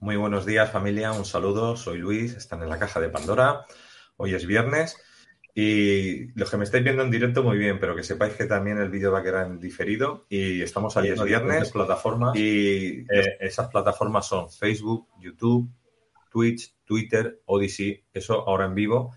Muy buenos días familia, un saludo, soy Luis, están en la caja de Pandora. Hoy es viernes y los que me estáis viendo en directo muy bien, pero que sepáis que también el vídeo va a quedar en diferido y estamos saliendo viernes plataformas. y eh, esas plataformas son Facebook, YouTube, Twitch, Twitter, Odyssey, eso ahora en vivo.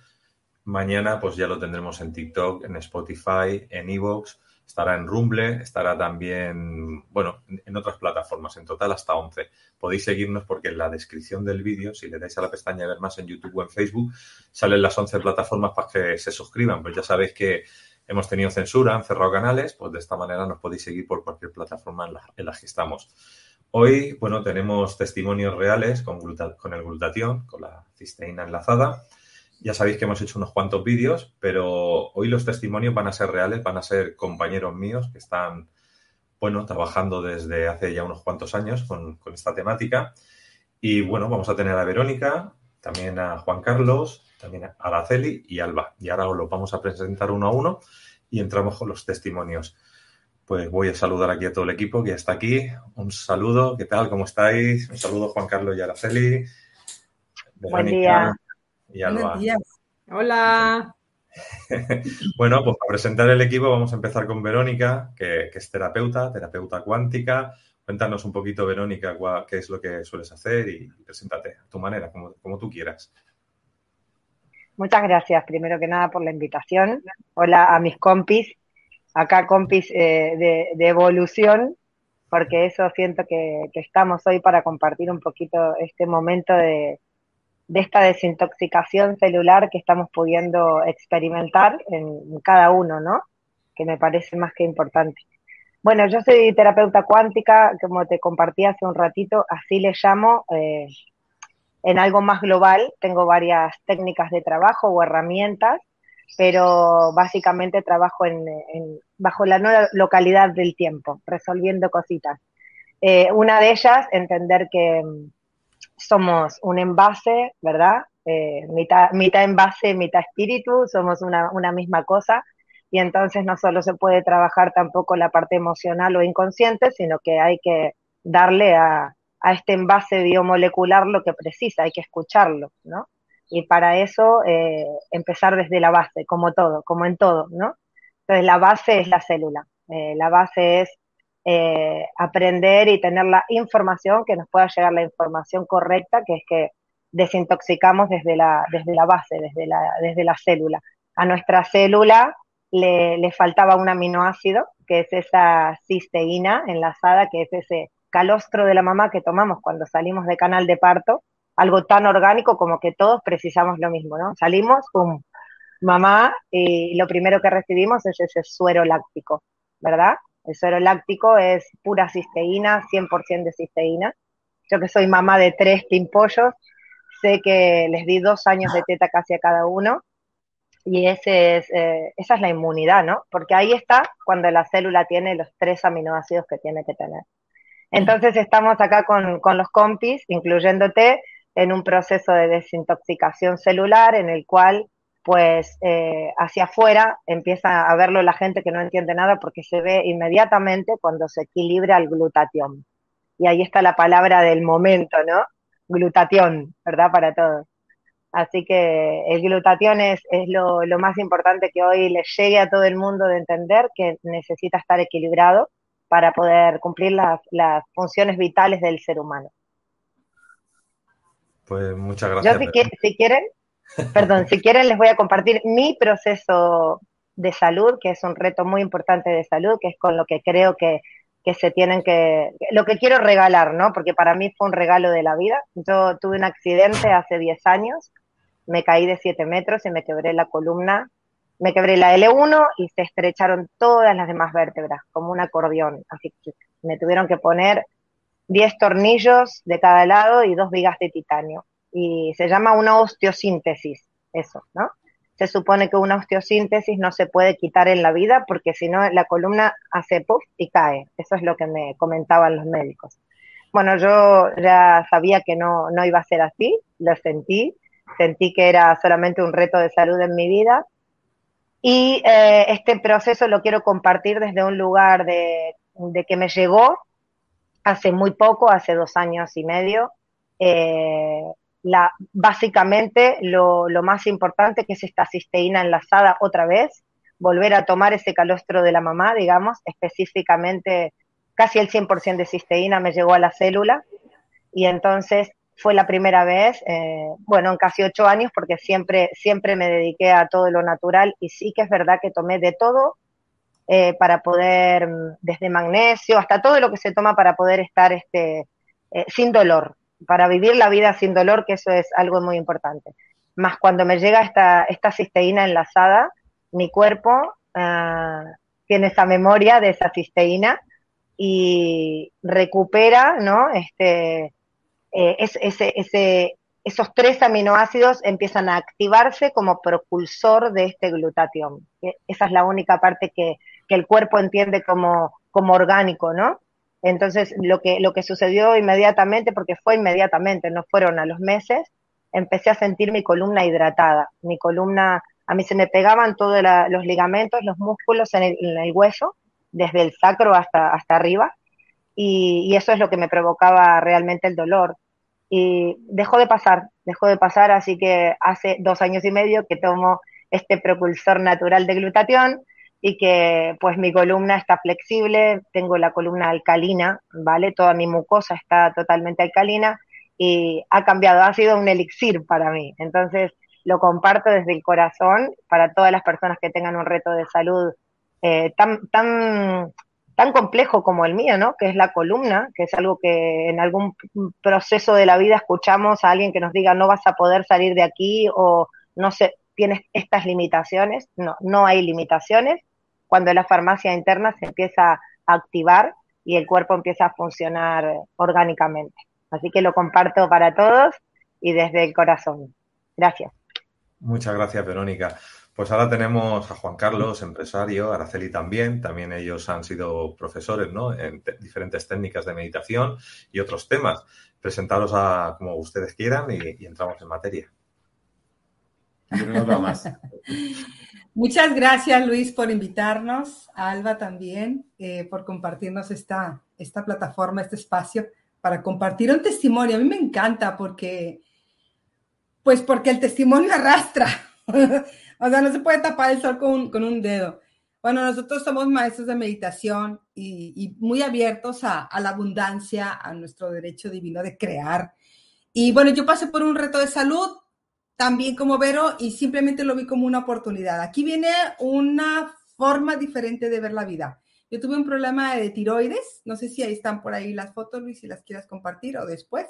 Mañana pues ya lo tendremos en TikTok, en Spotify, en Evox estará en Rumble, estará también, bueno, en otras plataformas, en total hasta 11. Podéis seguirnos porque en la descripción del vídeo, si le dais a la pestaña ver más en YouTube o en Facebook, salen las 11 plataformas para que se suscriban. Pues ya sabéis que hemos tenido censura, han cerrado canales, pues de esta manera nos podéis seguir por cualquier plataforma en la, que estamos. Hoy, bueno, tenemos testimonios reales con, con el glutatión, con la cisteína enlazada ya sabéis que hemos hecho unos cuantos vídeos, pero hoy los testimonios van a ser reales, van a ser compañeros míos que están, bueno, trabajando desde hace ya unos cuantos años con, esta temática. Y bueno, vamos a tener a Verónica, también a Juan Carlos, también a Araceli y Alba. Y ahora os lo vamos a presentar uno a uno y entramos con los testimonios. Pues voy a saludar aquí a todo el equipo que está aquí. Un saludo, ¿qué tal? ¿Cómo estáis? Un saludo Juan Carlos y Araceli. Buen día. Y Alba. Hola. bueno, pues para presentar el equipo vamos a empezar con Verónica, que, es terapeuta, terapeuta cuántica. Cuéntanos un poquito, Verónica, qué es lo que sueles hacer y preséntate a tu manera, como, como tú quieras. Muchas gracias, primero que nada, por la invitación. Hola a mis compis, acá compis eh, de, evolución, porque eso siento que, estamos hoy para compartir un poquito este momento de, esta desintoxicación celular que estamos pudiendo experimentar en cada uno, ¿no? Que me parece más que importante. Bueno, yo soy terapeuta cuántica, como te compartí hace un ratito, así le llamo eh, en algo más global. Tengo varias técnicas de trabajo o herramientas, pero básicamente trabajo en, bajo la nueva localidad del tiempo, resolviendo cositas. Eh, una de ellas, entender que somos un envase, ¿verdad? Eh, mitad, envase, mitad espíritu, somos una, una misma cosa y entonces no solo se puede trabajar tampoco la parte emocional o inconsciente, sino que hay que darle a, a este envase biomolecular lo que precisa, hay que escucharlo, ¿no? Y para eso eh, empezar desde la base, como todo, como en todo, ¿no? Entonces la base es la célula, eh, la base es eh, aprender y tener la información, que nos pueda llegar la información correcta, que es que desintoxicamos desde la, desde la base, desde la, desde la célula. A nuestra célula le, le faltaba un aminoácido, que es esa cisteína enlazada, que es ese calostro de la mamá que tomamos cuando salimos de canal de parto, algo tan orgánico como que todos precisamos lo mismo, ¿no? Salimos, pum, mamá, y lo primero que recibimos es ese suero láctico, ¿verdad? El suero láctico es pura cisteína, 100% de cisteína. Yo que soy mamá de tres pimpollos, sé que les di dos años de teta casi a cada uno y ese es, eh, esa es la inmunidad, ¿no? Porque ahí está cuando la célula tiene los tres aminoácidos que tiene que tener. Entonces estamos acá con, con los compis, incluyéndote, en un proceso de desintoxicación celular en el cual pues eh, hacia afuera empieza a verlo la gente que no entiende nada porque se ve inmediatamente cuando se equilibra el glutatión. Y ahí está la palabra del momento, ¿no? Glutatión, ¿verdad? Para todos. Así que el glutatión es, es lo, más importante que hoy le llegue a todo el mundo de entender que necesita estar equilibrado para poder cumplir las funciones vitales del ser humano. Pues muchas gracias. Yo, si, si quieren, Perdón, si quieren les voy a compartir mi proceso de salud, que es un reto muy importante de salud, que es con lo que creo que, que se tienen que, lo que quiero regalar, ¿no? Porque para mí fue un regalo de la vida. Yo tuve un accidente hace 10 años, me caí de 7 metros y me quebré la columna, me quebré la L1 y se estrecharon todas las demás vértebras, como un acordeón. Así que me tuvieron que poner 10 tornillos de cada lado y dos vigas de titanio y se llama una osteosíntesis, eso, ¿no? Se supone que una osteosíntesis no se puede quitar en la vida porque si no la columna hace puff y cae. Eso es lo que me comentaban los médicos. Bueno, yo ya sabía que no, no iba a ser así, lo sentí sentí que era solamente un reto de salud en mi vida. Y eh, este proceso lo quiero compartir desde un lugar de, que me llegó hace muy poco, hace dos años y medio. Eh, básicamente lo, lo, más importante que es esta cisteína enlazada otra vez, volver a tomar ese calostro de la mamá, digamos, específicamente casi el 100% de cisteína me llegó a la célula y entonces fue la primera vez, eh, bueno, en casi ocho años, porque siempre, siempre me dediqué a todo lo natural y sí que es verdad que tomé de todo eh, para poder, mm, desde magnesio hasta todo lo que se toma para poder estar este, eh, sin dolor, para vivir la vida sin dolor, que eso es algo muy importante. Más cuando me llega esta, esta cisteína enlazada, mi cuerpo ah, tiene esa memoria de esa cisteína y recupera, ¿no? Este, eh, ese, ese, esos tres aminoácidos empiezan a activarse como propulsor de este glutatión. Esa es la única parte que, que el cuerpo entiende como, como orgánico, ¿no? Entonces, lo que, lo que sucedió inmediatamente, porque fue inmediatamente, no fueron a los meses, empecé a sentir mi columna hidratada. Mi columna, a mí se me pegaban todos los ligamentos, los músculos en el, hueso, desde el sacro hasta, hasta arriba, y, y, eso es lo que me provocaba realmente el dolor y dejó de pasar, dejó de pasar, así que hace dos años y medio que tomo este propulsor natural de glutatión y que pues mi columna está flexible, tengo la columna alcalina, ¿vale? Toda mi mucosa está totalmente alcalina y ha cambiado, ha sido un elixir para mí. Entonces lo comparto desde el corazón para todas las personas que tengan un reto de salud eh, tan, tan tan complejo como el mío, ¿no? Que es la columna, que es algo que en algún proceso de la vida escuchamos a alguien que nos diga no vas a poder salir de aquí o no sé, tienes estas limitaciones. No, no hay limitaciones. Cuando la farmacia interna se empieza a activar y el cuerpo empieza a funcionar orgánicamente. Así que lo comparto para todos y desde el corazón. Gracias. Muchas gracias, Verónica. Pues ahora tenemos a Juan Carlos, empresario, Araceli también, también ellos han sido profesores ¿no? en diferentes técnicas de meditación y otros temas. Presentaros a como ustedes quieran y, entramos en materia. Muchas gracias Luis por invitarnos, a Alba también, eh, por compartirnos esta, esta plataforma, este espacio para compartir un testimonio. A mí me encanta porque, pues porque el testimonio arrastra. O sea, no se puede tapar el sol con, un dedo. Bueno, nosotros somos maestros de meditación y, muy abiertos a, la abundancia, a nuestro derecho divino de crear. Y bueno, yo pasé por un reto de salud, también como Vero, y simplemente lo vi como una oportunidad. Aquí viene una forma diferente de ver la vida. Yo tuve un problema de tiroides, no sé si ahí están por ahí las fotos, Luis, si las quieras compartir o después.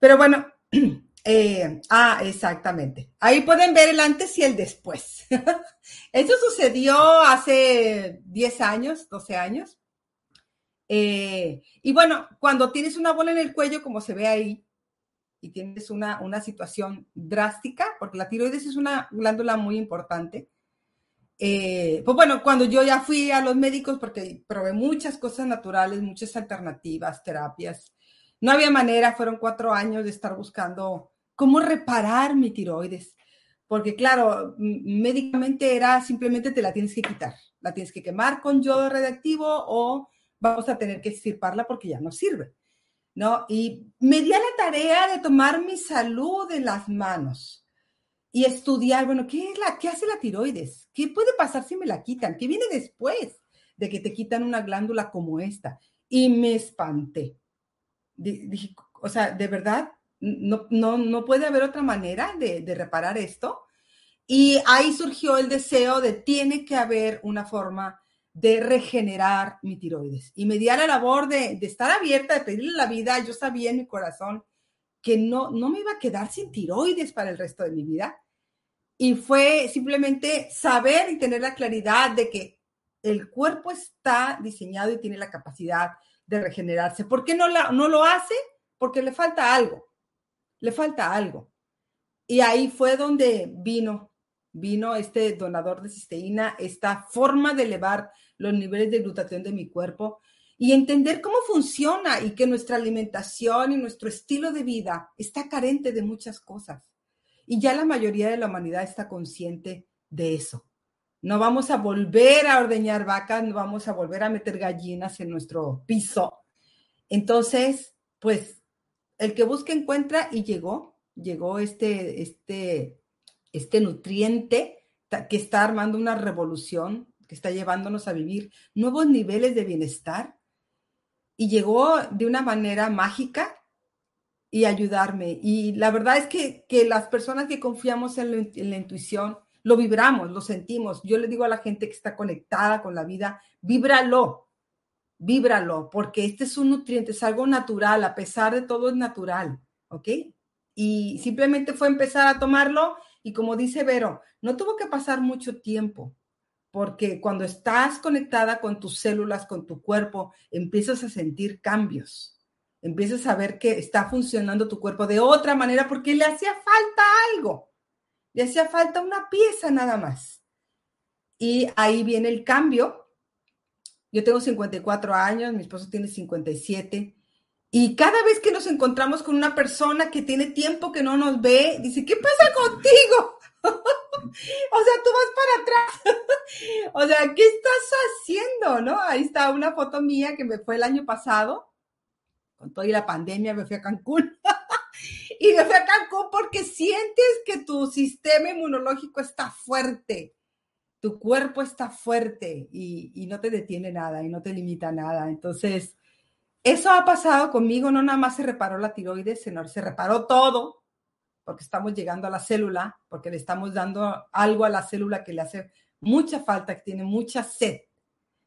Pero bueno, Eh, ah, exactamente. Ahí pueden ver el antes y el después. Eso sucedió hace 10 años, 12 años. Eh, y bueno, cuando tienes una bola en el cuello, como se ve ahí, y tienes una, una situación drástica, porque la tiroides es una glándula muy importante, eh, pues bueno, cuando yo ya fui a los médicos, porque probé muchas cosas naturales, muchas alternativas, terapias, no había manera, fueron cuatro años de estar buscando cómo reparar mi tiroides. Porque claro, médicamente era simplemente te la tienes que quitar, la tienes que quemar con yodo radiactivo o vamos a tener que extirparla porque ya no sirve. ¿No? Y me di a la tarea de tomar mi salud en las manos y estudiar, bueno, ¿qué, es la, ¿qué hace la tiroides? ¿Qué puede pasar si me la quitan? ¿Qué viene después de que te quitan una glándula como esta? Y me espanté. Dije, o sea, de verdad, no, no, no puede haber otra manera de, de, reparar esto. Y ahí surgió el deseo de tiene que haber una forma de regenerar mi tiroides. Y me di a la labor de, de estar abierta, de pedirle la vida. Yo sabía en mi corazón que no, no me iba a quedar sin tiroides para el resto de mi vida. Y fue simplemente saber y tener la claridad de que el cuerpo está diseñado y tiene la capacidad de regenerarse. ¿Por qué no, la, no lo hace? Porque le falta algo le falta algo. Y ahí fue donde vino, vino este donador de cisteína, esta forma de elevar los niveles de glutatión de mi cuerpo y entender cómo funciona y que nuestra alimentación y nuestro estilo de vida está carente de muchas cosas. Y ya la mayoría de la humanidad está consciente de eso. No vamos a volver a ordeñar vacas, no vamos a volver a meter gallinas en nuestro piso. Entonces, pues, el que busca encuentra y llegó, llegó este, este, este nutriente que está armando una revolución, que está llevándonos a vivir nuevos niveles de bienestar. Y llegó de una manera mágica y ayudarme. Y la verdad es que, que las personas que confiamos en, la intuición, lo vibramos, lo sentimos. Yo le digo a la gente que está conectada con la vida, víbralo, víbralo, porque este es un nutriente, es algo natural, a pesar de todo es natural, ¿ok? Y simplemente fue empezar a tomarlo y como dice Vero, no tuvo que pasar mucho tiempo, porque cuando estás conectada con tus células, con tu cuerpo, empiezas a sentir cambios empiezas a ver que está funcionando tu cuerpo de otra manera porque le hacía falta algo, le hacía falta una pieza nada más. Y ahí viene el cambio. Yo tengo 54 años, mi esposo tiene 57. Y cada vez que nos encontramos con una persona que tiene tiempo que no nos ve, dice, ¿qué pasa contigo? o sea, tú vas para atrás. o sea, ¿qué estás haciendo? ¿No? Ahí está una foto mía que me fue el año pasado con toda la pandemia me fui a Cancún. y me fui a Cancún porque sientes que tu sistema inmunológico está fuerte, tu cuerpo está fuerte y, y no te detiene nada y no te limita nada. Entonces, eso ha pasado conmigo, no nada más se reparó la tiroides, sino se reparó todo, porque estamos llegando a la célula, porque le estamos dando algo a la célula que le hace mucha falta, que tiene mucha sed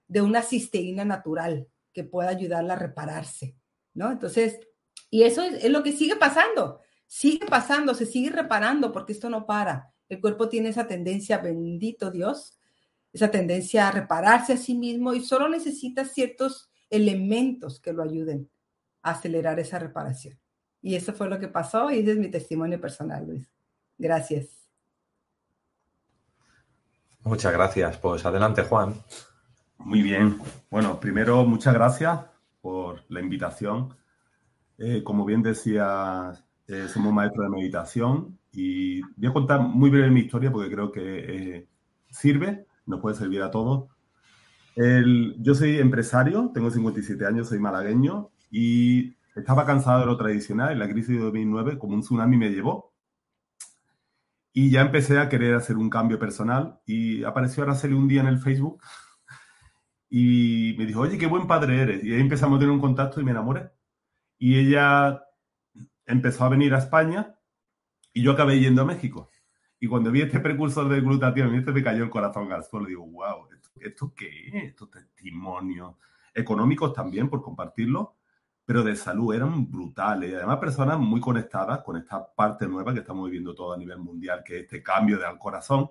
de una cisteína natural que pueda ayudarla a repararse. ¿no? Entonces, y eso es, lo que sigue pasando, sigue pasando, se sigue reparando porque esto no para. El cuerpo tiene esa tendencia, bendito Dios, esa tendencia a repararse a sí mismo y solo necesita ciertos elementos que lo ayuden a acelerar esa reparación. Y eso fue lo que pasó y ese es mi testimonio personal, Luis. Gracias. Muchas gracias. Pues adelante, Juan. Muy bien. Bueno, primero, muchas gracias por la invitación. Eh, como bien decía, eh, somos maestros de meditación y voy a contar muy breve mi historia porque creo que eh, sirve, nos puede servir a todos. Yo soy empresario, tengo 57 años, soy malagueño y estaba cansado de lo tradicional y la crisis de 2009 como un tsunami me llevó. Y ya empecé a querer hacer un cambio personal y apareció Araceli un día en el Facebook y me dijo, oye, qué buen padre eres. Y ahí empezamos a tener un contacto y me enamoré. Y ella empezó a venir a España y yo acabé yendo a México. Y cuando vi este precursor de glutatión, este me cayó el corazón al suelo. Digo, wow, ¿esto, qué es? Estos testimonios económicos también, por compartirlo, pero de salud eran brutales. Además personas muy conectadas con esta parte nueva que estamos viviendo todo a nivel mundial, que es este cambio de al corazón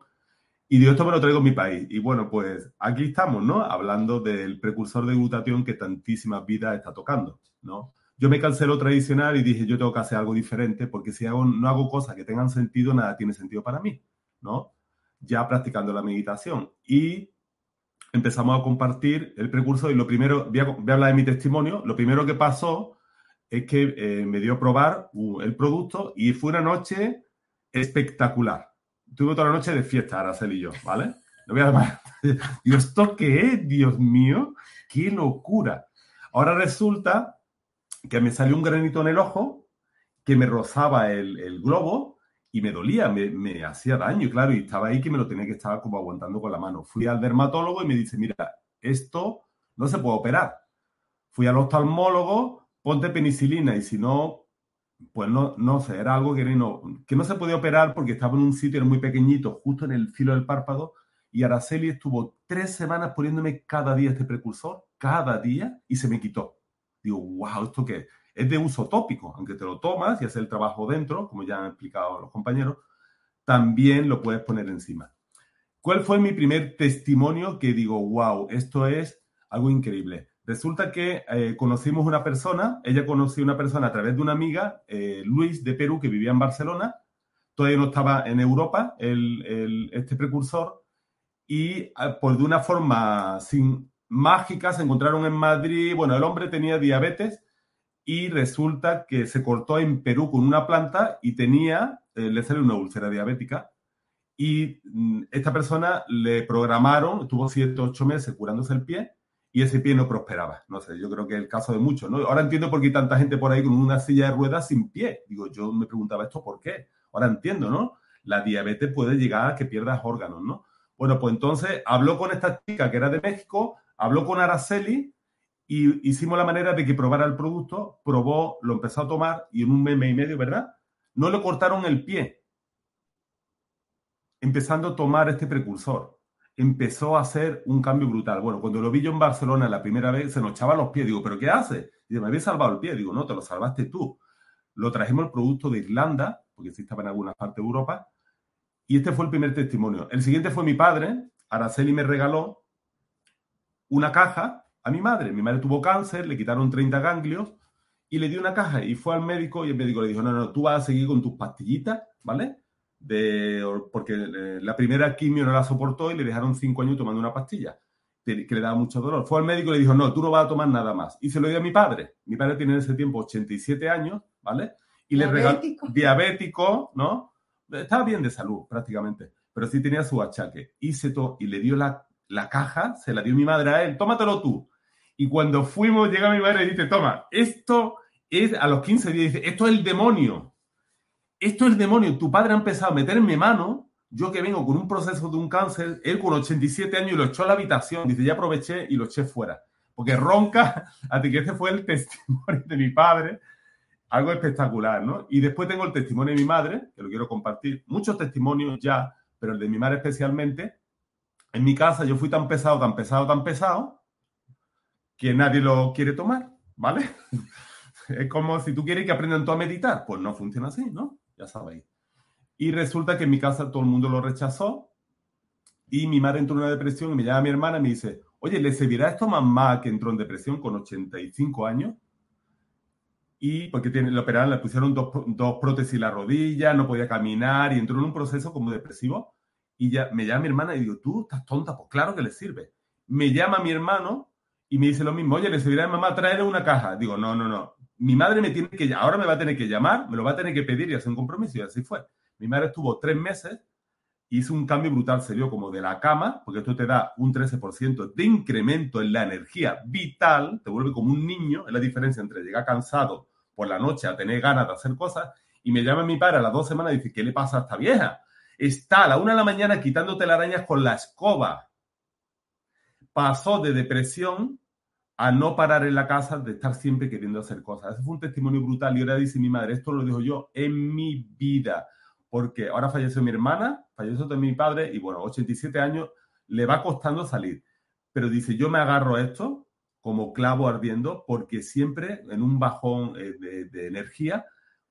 y digo, esto me lo traigo a mi país. Y bueno, pues aquí estamos, ¿no? Hablando del precursor de glutatión que tantísimas vidas está tocando, ¿no? Yo me cansé lo tradicional y dije, yo tengo que hacer algo diferente porque si hago, no hago cosas que tengan sentido, nada tiene sentido para mí, ¿no? Ya practicando la meditación. Y empezamos a compartir el precursor y lo primero, voy a, hablar de mi testimonio, lo primero que pasó es que eh, me dio a probar el producto y fue una noche espectacular tuve toda la noche de fiesta, Araceli y yo, ¿vale? No voy a más. Digo, ¿esto qué es? Dios mío, qué locura. Ahora resulta que me salió un granito en el ojo que me rozaba el, globo y me dolía, me, hacía daño, claro, y estaba ahí que me lo tenía que estar como aguantando con la mano. Fui al dermatólogo y me dice, mira, esto no se puede operar. Fui al oftalmólogo, ponte penicilina y si no, pues no, no sé, era algo que no, que no se podía operar porque estaba en un sitio muy pequeñito, justo en el filo del párpado, y Araceli estuvo tres semanas poniéndome cada día este precursor, cada día, y se me quitó. Digo, wow, ¿esto qué es? Es de uso tópico, aunque te lo tomas y haces el trabajo dentro, como ya han explicado los compañeros, también lo puedes poner encima. ¿Cuál fue mi primer testimonio que digo, wow, esto es algo increíble? Resulta que eh, conocimos una persona, ella conoció una persona a través de una amiga, eh, Luis de Perú, que vivía en Barcelona, todavía no estaba en Europa este precursor, y ah, por de una forma sin, mágica se encontraron en Madrid, bueno, el hombre tenía diabetes y resulta que se cortó en Perú con una planta y tenía eh, le sale una úlcera diabética y mm, esta persona le programaron, estuvo 7, 8 meses curándose el pie y ese pie no prosperaba. No sé, yo creo que es el caso de muchos, ¿no? Ahora entiendo por qué hay tanta gente por ahí con una silla de ruedas sin pie. Digo, yo me preguntaba esto por qué. Ahora entiendo, ¿no? La diabetes puede llegar a que pierdas órganos, ¿no? Bueno, pues entonces habló con esta chica que era de México, habló con Araceli y hicimos la manera de que probara el producto, probó, lo empezó a tomar y en un mes y medio, ¿verdad? No le cortaron el pie, empezando a tomar este precursor empezó a hacer un cambio brutal. Bueno, cuando lo vi yo en Barcelona la primera vez, se nos echaba los pies. Digo, ¿pero qué hace? Dice, me había salvado el pie. Digo, no, te lo salvaste tú. Lo trajimos el producto de Irlanda, porque sí estaba en algunas partes de Europa, y este fue el primer testimonio. El siguiente fue mi padre. Araceli me regaló una caja a mi madre. Mi madre tuvo cáncer, le quitaron 30 ganglios y le dio una caja y fue al médico y el médico le dijo, no, no, tú vas a seguir con tus pastillitas, ¿vale? de, porque eh, la primera quimio no la soportó y le dejaron cinco años tomando una pastilla que le daba mucho dolor. Fue al médico y le dijo, no, tú no vas a tomar nada más. Y se lo dio a mi padre. Mi padre tiene en ese tiempo 87 años, ¿vale? Y le regaló, diabético, ¿no? Estaba bien de salud prácticamente, pero sí tenía su achaque. Y, se to y le dio la, la caja, se la dio mi madre a él, tómatelo tú. Y cuando fuimos, llega mi madre y dice, toma, esto es a los 15 días, dice, esto es el demonio. Esto es el demonio, tu padre ha empezado a meterme mano, yo que vengo con un proceso de un cáncer, él con 87 años y lo echó a la habitación, dice, ya aproveché y lo eché fuera, porque ronca, así que ese fue el testimonio de mi padre, algo espectacular, ¿no? Y después tengo el testimonio de mi madre, que lo quiero compartir, muchos testimonios ya, pero el de mi madre especialmente, en mi casa yo fui tan pesado, tan pesado, tan pesado, que nadie lo quiere tomar, ¿vale? Es como si tú quieres que aprendan tú a meditar, pues no funciona así, ¿no? ya sabéis. Y resulta que en mi casa todo el mundo lo rechazó y mi madre entró en una depresión y me llama mi hermana y me dice, oye, ¿le servirá esto a mamá que entró en depresión con 85 años? Y porque tiene, le operaron, le pusieron dos, dos prótesis en la rodilla, no podía caminar y entró en un proceso como depresivo. Y ya me llama mi hermana y digo, tú estás tonta, pues claro que le sirve. Me llama mi hermano y me dice lo mismo, oye, ¿le servirá a mamá traer una caja? Digo, no, no, no, mi madre me tiene que, ahora me va a tener que llamar, me lo va a tener que pedir y hacer un compromiso y así fue. Mi madre estuvo tres meses, hizo un cambio brutal, se dio como de la cama, porque esto te da un 13% de incremento en la energía vital, te vuelve como un niño, es la diferencia entre llegar cansado por la noche a tener ganas de hacer cosas, y me llama mi padre a las dos semanas y dice, ¿qué le pasa a esta vieja? Está a la una de la mañana quitándote las arañas con la escoba. Pasó de depresión a no parar en la casa, de estar siempre queriendo hacer cosas. Ese fue un testimonio brutal y ahora dice mi madre, esto lo digo yo en mi vida, porque ahora falleció mi hermana, falleció también mi padre y bueno, 87 años, le va costando salir. Pero dice, yo me agarro a esto como clavo ardiendo porque siempre en un bajón eh, de, de energía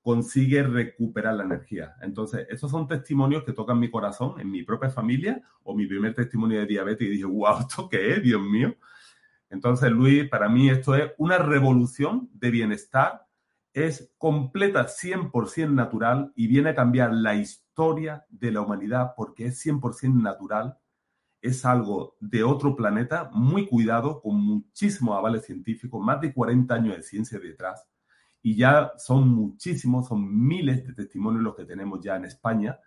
consigue recuperar la energía. Entonces, esos son testimonios que tocan mi corazón en mi propia familia o mi primer testimonio de diabetes y dije, wow, ¿esto qué es, Dios mío? Entonces, Luis, para mí esto es una revolución de bienestar, es completa 100% natural y viene a cambiar la historia de la humanidad porque es 100% natural, es algo de otro planeta, muy cuidado, con muchísimos avales científicos, más de 40 años de ciencia detrás, y ya son muchísimos, son miles de testimonios los que tenemos ya en España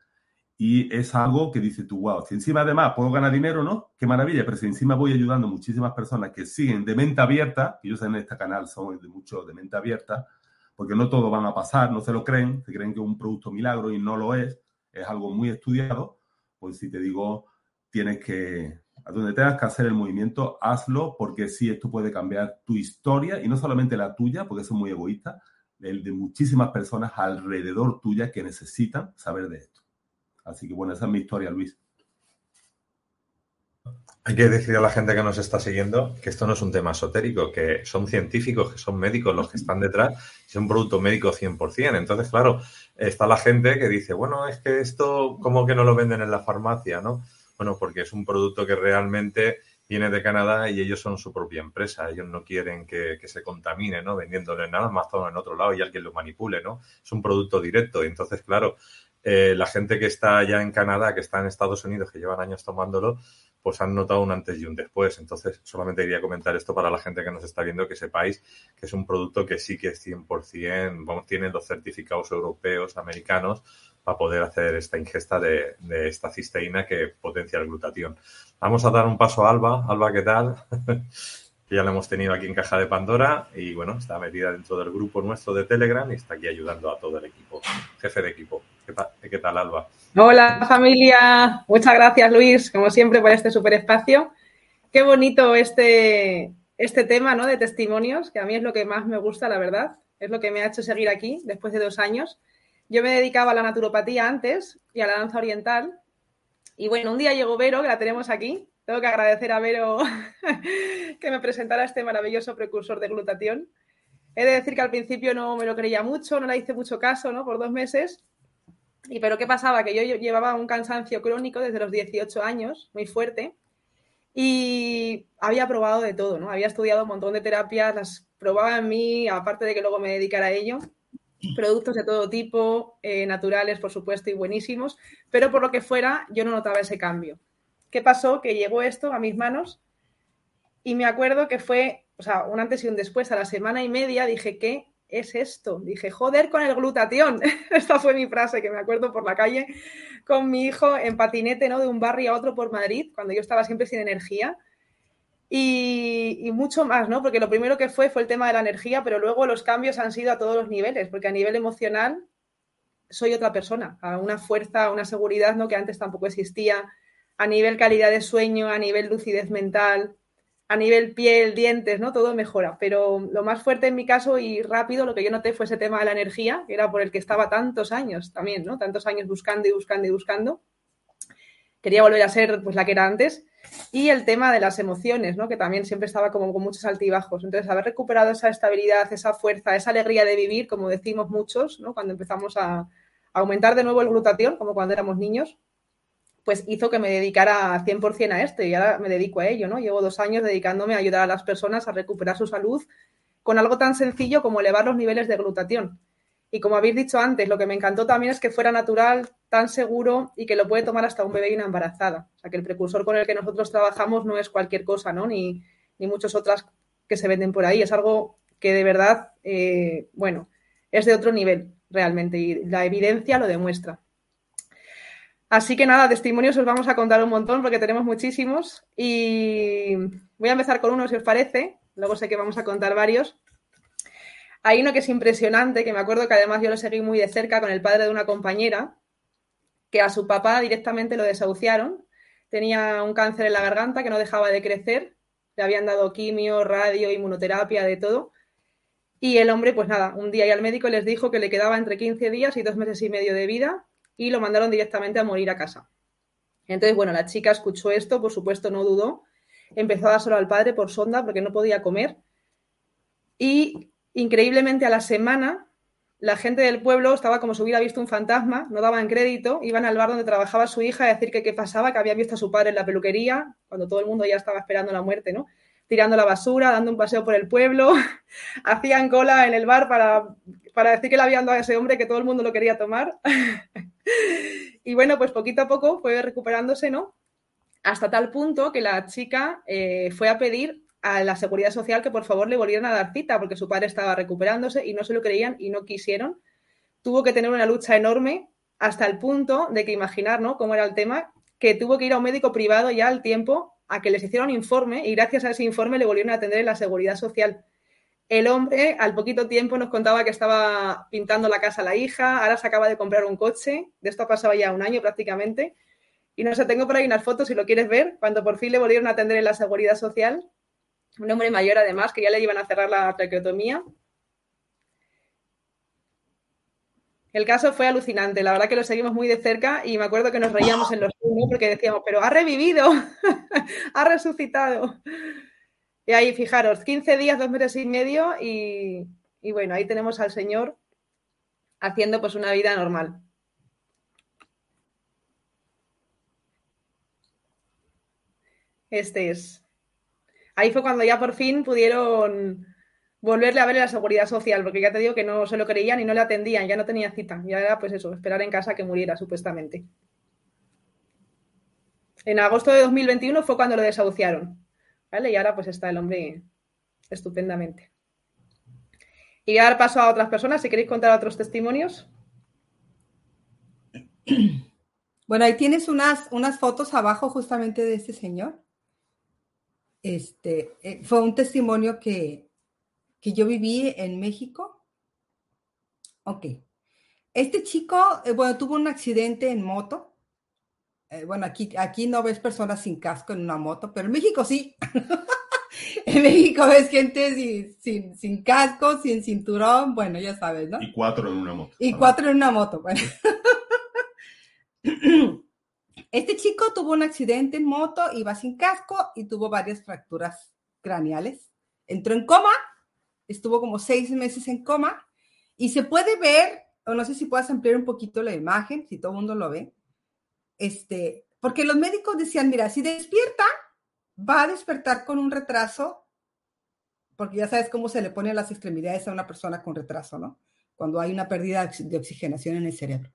y es algo que dice tú, wow, si encima además puedo ganar dinero, ¿no? Qué maravilla, pero si encima voy ayudando muchísimas personas que siguen de mente abierta, que yo sé en este canal son de mucho de mente abierta, porque no todo van a pasar, no se lo creen, se creen que es un producto milagro y no lo es, es algo muy estudiado, pues si te digo, tienes que, a donde tengas que hacer el movimiento, hazlo, porque sí, esto puede cambiar tu historia y no solamente la tuya, porque eso es muy egoísta, el de muchísimas personas alrededor tuya que necesitan saber de esto. Así que bueno, esa es mi historia, Luis. Hay que decir a la gente que nos está siguiendo que esto no es un tema esotérico, que son científicos, que son médicos los que están detrás, es un producto médico 100%. Entonces, claro, está la gente que dice, bueno, es que esto, ¿cómo que no lo venden en la farmacia? ¿no? Bueno, porque es un producto que realmente viene de Canadá y ellos son su propia empresa. Ellos no quieren que, se contamine, ¿no? Vendiéndole nada más todo en otro lado y alguien lo manipule, ¿no? Es un producto directo. Entonces, claro, eh, la gente que está ya en Canadá, que está en Estados Unidos, que llevan años tomándolo, pues han notado un antes y un después. Entonces, solamente quería comentar esto para la gente que nos está viendo, que sepáis que es un producto que sí que es 100%, vamos, tiene los certificados europeos, americanos, para poder hacer esta ingesta de, esta cisteína que potencia el glutatión. Vamos a dar un paso a Alba. Alba, ¿qué tal? ya la hemos tenido aquí en Caja de Pandora y bueno, está metida dentro del grupo nuestro de Telegram y está aquí ayudando a todo el equipo, jefe de equipo. ¿Qué, tal, Alba? Hola familia, muchas gracias Luis, como siempre, por este super espacio. Qué bonito este, este tema ¿no? de testimonios, que a mí es lo que más me gusta, la verdad. Es lo que me ha hecho seguir aquí después de dos años. Yo me dedicaba a la naturopatía antes y a la danza oriental. Y bueno, un día llegó Vero, que la tenemos aquí. Tengo que agradecer a Vero que me presentara este maravilloso precursor de glutatión. He de decir que al principio no me lo creía mucho, no le hice mucho caso, ¿no? Por dos meses. Y pero ¿qué pasaba? Que yo llevaba un cansancio crónico desde los 18 años, muy fuerte, y había probado de todo, ¿no? Había estudiado un montón de terapias, las probaba en mí, aparte de que luego me dedicara a ello, productos de todo tipo, eh, naturales, por supuesto, y buenísimos, pero por lo que fuera, yo no notaba ese cambio. ¿Qué pasó? Que llegó esto a mis manos y me acuerdo que fue, o sea, un antes y un después, a la semana y media dije, que es esto? Dije, joder con el glutatión. Esta fue mi frase que me acuerdo por la calle con mi hijo en patinete, ¿no? De un barrio a otro por Madrid, cuando yo estaba siempre sin energía. Y, mucho más, ¿no? Porque lo primero que fue fue el tema de la energía, pero luego los cambios han sido a todos los niveles, porque a nivel emocional soy otra persona, a una fuerza, una seguridad, ¿no? Que antes tampoco existía, a nivel calidad de sueño, a nivel lucidez mental, a nivel piel, dientes, ¿no? Todo mejora. Pero lo más fuerte en mi caso y rápido, lo que yo noté fue ese tema de la energía, que era por el que estaba tantos años también, ¿no? Tantos años buscando y buscando y buscando. Quería volver a ser pues la que era antes. Y el tema de las emociones, ¿no? Que también siempre estaba como con muchos altibajos. Entonces, haber recuperado esa estabilidad, esa fuerza, esa alegría de vivir, como decimos muchos, ¿no? Cuando empezamos a, aumentar de nuevo el glutatión, como cuando éramos niños, pues hizo que me dedicara 100% a esto y ahora me dedico a ello, ¿no? Llevo dos años dedicándome a ayudar a las personas a recuperar su salud con algo tan sencillo como elevar los niveles de glutatión. Y como habéis dicho antes, lo que me encantó también es que fuera natural, tan seguro y que lo puede tomar hasta un bebé y una embarazada. O sea, que el precursor con el que nosotros trabajamos no es cualquier cosa, ¿no? Ni, ni muchas otras que se venden por ahí. Es algo que de verdad, eh, bueno, es de otro nivel realmente y la evidencia lo demuestra. Así que nada, testimonios os vamos a contar un montón porque tenemos muchísimos y voy a empezar con uno si os parece, luego sé que vamos a contar varios. Hay uno que es impresionante, que me acuerdo que además yo lo seguí muy de cerca con el padre de una compañera, que a su papá directamente lo desahuciaron, tenía un cáncer en la garganta que no dejaba de crecer, le habían dado quimio, radio, inmunoterapia, de todo. Y el hombre, pues nada, un día y al médico les dijo que le quedaba entre 15 días y dos meses y medio de vida y lo mandaron directamente a morir a casa. Entonces, bueno, la chica escuchó esto, por supuesto no dudó, empezó a dárselo al padre por sonda porque no podía comer y increíblemente a la semana la gente del pueblo estaba como si hubiera visto un fantasma, no daban crédito, iban al bar donde trabajaba su hija a decir que qué pasaba, que habían visto a su padre en la peluquería, cuando todo el mundo ya estaba esperando la muerte, ¿no? Tirando la basura, dando un paseo por el pueblo, hacían cola en el bar para, para decir que le habían dado a ese hombre que todo el mundo lo quería tomar. y bueno, pues poquito a poco fue recuperándose, ¿no? Hasta tal punto que la chica eh, fue a pedir a la seguridad social que por favor le volvieran a dar cita porque su padre estaba recuperándose y no se lo creían y no quisieron. Tuvo que tener una lucha enorme hasta el punto de que imaginar, ¿no? Cómo era el tema, que tuvo que ir a un médico privado ya al tiempo a que les hiciera un informe y gracias a ese informe le volvieron a atender en la seguridad social. El hombre al poquito tiempo nos contaba que estaba pintando la casa a la hija, ahora se acaba de comprar un coche, de esto ha pasado ya un año prácticamente. Y no sé, tengo por ahí unas fotos si lo quieres ver, cuando por fin le volvieron a atender en la seguridad social. Un hombre mayor además, que ya le iban a cerrar la traqueotomía. El caso fue alucinante, la verdad que lo seguimos muy de cerca y me acuerdo que nos reíamos en los porque decíamos, pero ha revivido, ha resucitado. Y ahí, fijaros, 15 días, dos meses y medio y, bueno, ahí tenemos al Señor haciendo pues una vida normal. Este es. Ahí fue cuando ya por fin pudieron volverle a ver la seguridad social, porque ya te digo que no se lo creían y no le atendían, ya no tenía cita, ya era pues eso, esperar en casa que muriera supuestamente. En agosto de 2021 fue cuando lo desahuciaron. ¿vale? Y ahora pues está el hombre estupendamente. Y voy a dar paso a otras personas, si queréis contar otros testimonios. Bueno, ahí tienes unas, unas fotos abajo justamente de este señor. Este, eh, fue un testimonio que, que yo viví en México. Ok. Este chico, eh, bueno, tuvo un accidente en moto. Eh, bueno, aquí, aquí no ves personas sin casco en una moto, pero en México sí. en México ves gente sin, sin, sin, casco, sin cinturón, bueno, ya sabes, ¿no? Y cuatro en una moto. Y cuatro en una moto, bueno. Este chico tuvo un accidente en moto, iba sin casco y tuvo varias fracturas craneales. Entró en coma, estuvo como seis meses en coma y se puede ver, o no sé si puedas ampliar un poquito la imagen, si todo el mundo lo ve, este, porque los médicos decían, mira, si despierta, va a despertar con un retraso, porque ya sabes cómo se le ponen las extremidades a una persona con retraso, ¿no? Cuando hay una pérdida de oxigenación en el cerebro.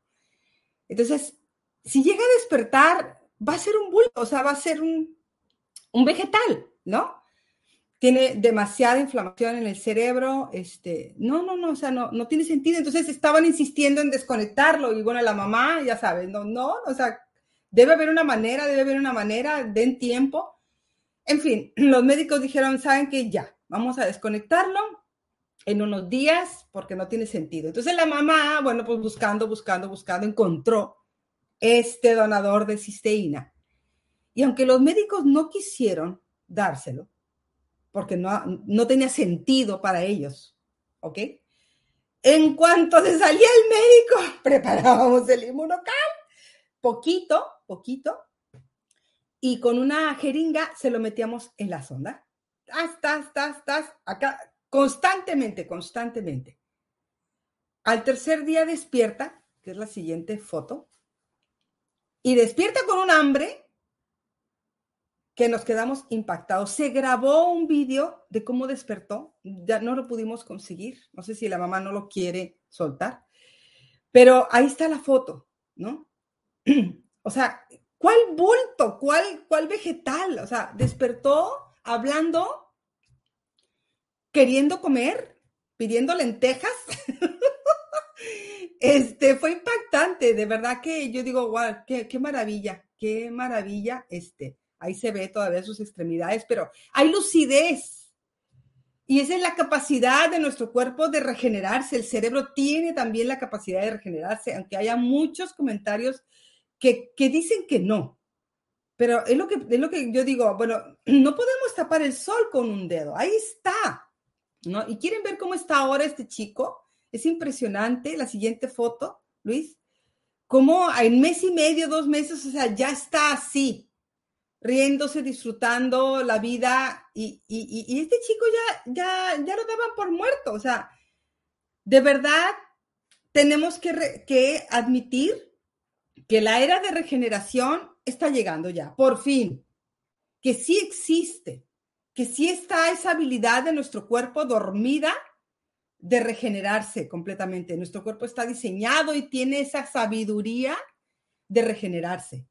Entonces, si llega a despertar, va a ser un bulto, o sea, va a ser un, un vegetal, ¿no? Tiene demasiada inflamación en el cerebro, este, no, no, no, o sea, no, no tiene sentido. Entonces estaban insistiendo en desconectarlo y bueno, la mamá, ya sabes, no, no, o sea, debe haber una manera, debe haber una manera, den tiempo. En fin, los médicos dijeron, saben que ya, vamos a desconectarlo en unos días porque no tiene sentido. Entonces la mamá, bueno, pues buscando, buscando, buscando, encontró este donador de cisteína. Y aunque los médicos no quisieron dárselo, porque no, no tenía sentido para ellos, ¿ok? En cuanto se salía el médico, preparábamos el inmunocal, poquito, poquito, y con una jeringa se lo metíamos en la sonda. Hasta, hasta, hasta, acá, constantemente, constantemente. Al tercer día despierta, que es la siguiente foto, y despierta con un hambre que nos quedamos impactados. Se grabó un vídeo de cómo despertó, ya no lo pudimos conseguir, no sé si la mamá no lo quiere soltar, pero ahí está la foto, ¿no? O sea, ¿cuál bulto? ¿Cuál, cuál vegetal? O sea, despertó hablando, queriendo comer, pidiendo lentejas. Este, fue impactante, de verdad que yo digo, wow, qué, qué maravilla, qué maravilla, este, ahí se ve todavía sus extremidades, pero hay lucidez. Y esa es la capacidad de nuestro cuerpo de regenerarse. El cerebro tiene también la capacidad de regenerarse, aunque haya muchos comentarios que, que dicen que no. Pero es lo, que, es lo que yo digo, bueno, no podemos tapar el sol con un dedo, ahí está. ¿no? ¿Y quieren ver cómo está ahora este chico? Es impresionante la siguiente foto, Luis, como en mes y medio, dos meses, o sea, ya está así, riéndose, disfrutando la vida y, este chico ya, ya, ya lo daban por muerto, o sea, de verdad tenemos que, que admitir que la era de regeneración está llegando ya, por fin, que sí existe, que sí está esa habilidad de nuestro cuerpo dormida de regenerarse completamente. Nuestro cuerpo está diseñado y tiene esa sabiduría de regenerarse.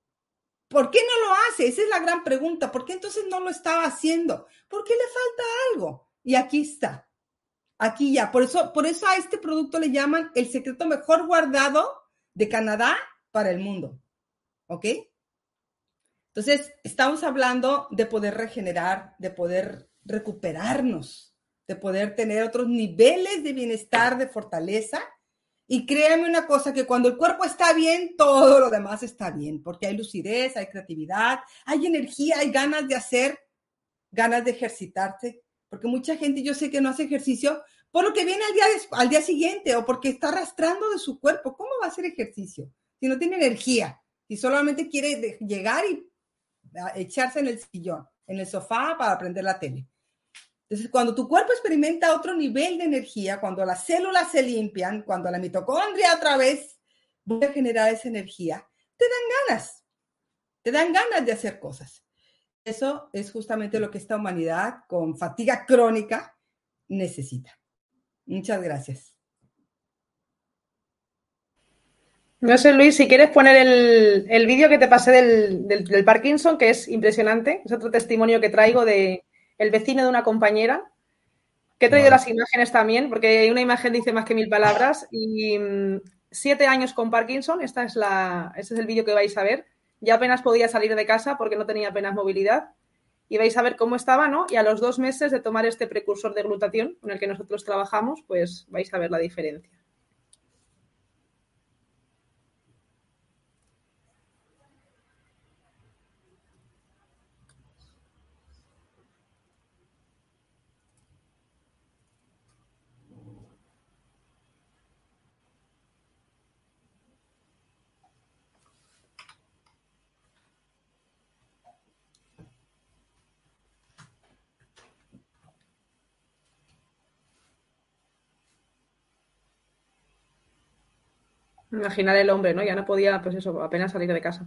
¿Por qué no lo hace? Esa es la gran pregunta. ¿Por qué entonces no lo estaba haciendo? ¿Por qué le falta algo? Y aquí está. Aquí ya. Por eso, por eso a este producto le llaman el secreto mejor guardado de Canadá para el mundo. ¿Ok? Entonces, estamos hablando de poder regenerar, de poder recuperarnos de poder tener otros niveles de bienestar, de fortaleza. Y créanme una cosa, que cuando el cuerpo está bien, todo lo demás está bien, porque hay lucidez, hay creatividad, hay energía, hay ganas de hacer, ganas de ejercitarse, porque mucha gente yo sé que no hace ejercicio por lo que viene al día, al día siguiente o porque está arrastrando de su cuerpo. ¿Cómo va a hacer ejercicio si no tiene energía? Si solamente quiere llegar y echarse en el sillón, en el sofá para prender la tele. Entonces, cuando tu cuerpo experimenta otro nivel de energía, cuando las células se limpian, cuando la mitocondria otra vez vuelve a generar esa energía, te dan ganas, te dan ganas de hacer cosas. Eso es justamente lo que esta humanidad con fatiga crónica necesita. Muchas gracias. No sé, Luis, si quieres poner el, vídeo que te pasé del, del Parkinson, que es impresionante. Es otro testimonio que traigo de, el vecino de una compañera, que he traído las imágenes también, porque una imagen dice más que mil palabras, y mm, siete años con Parkinson, esta es la, este es el vídeo que vais a ver. Ya apenas podía salir de casa porque no tenía apenas movilidad. Y vais a ver cómo estaba, ¿no? Y a los dos meses de tomar este precursor de glutatión con el que nosotros trabajamos, pues vais a ver la diferencia. Imaginar el hombre, ¿no? Ya no podía, pues eso, apenas salir de casa.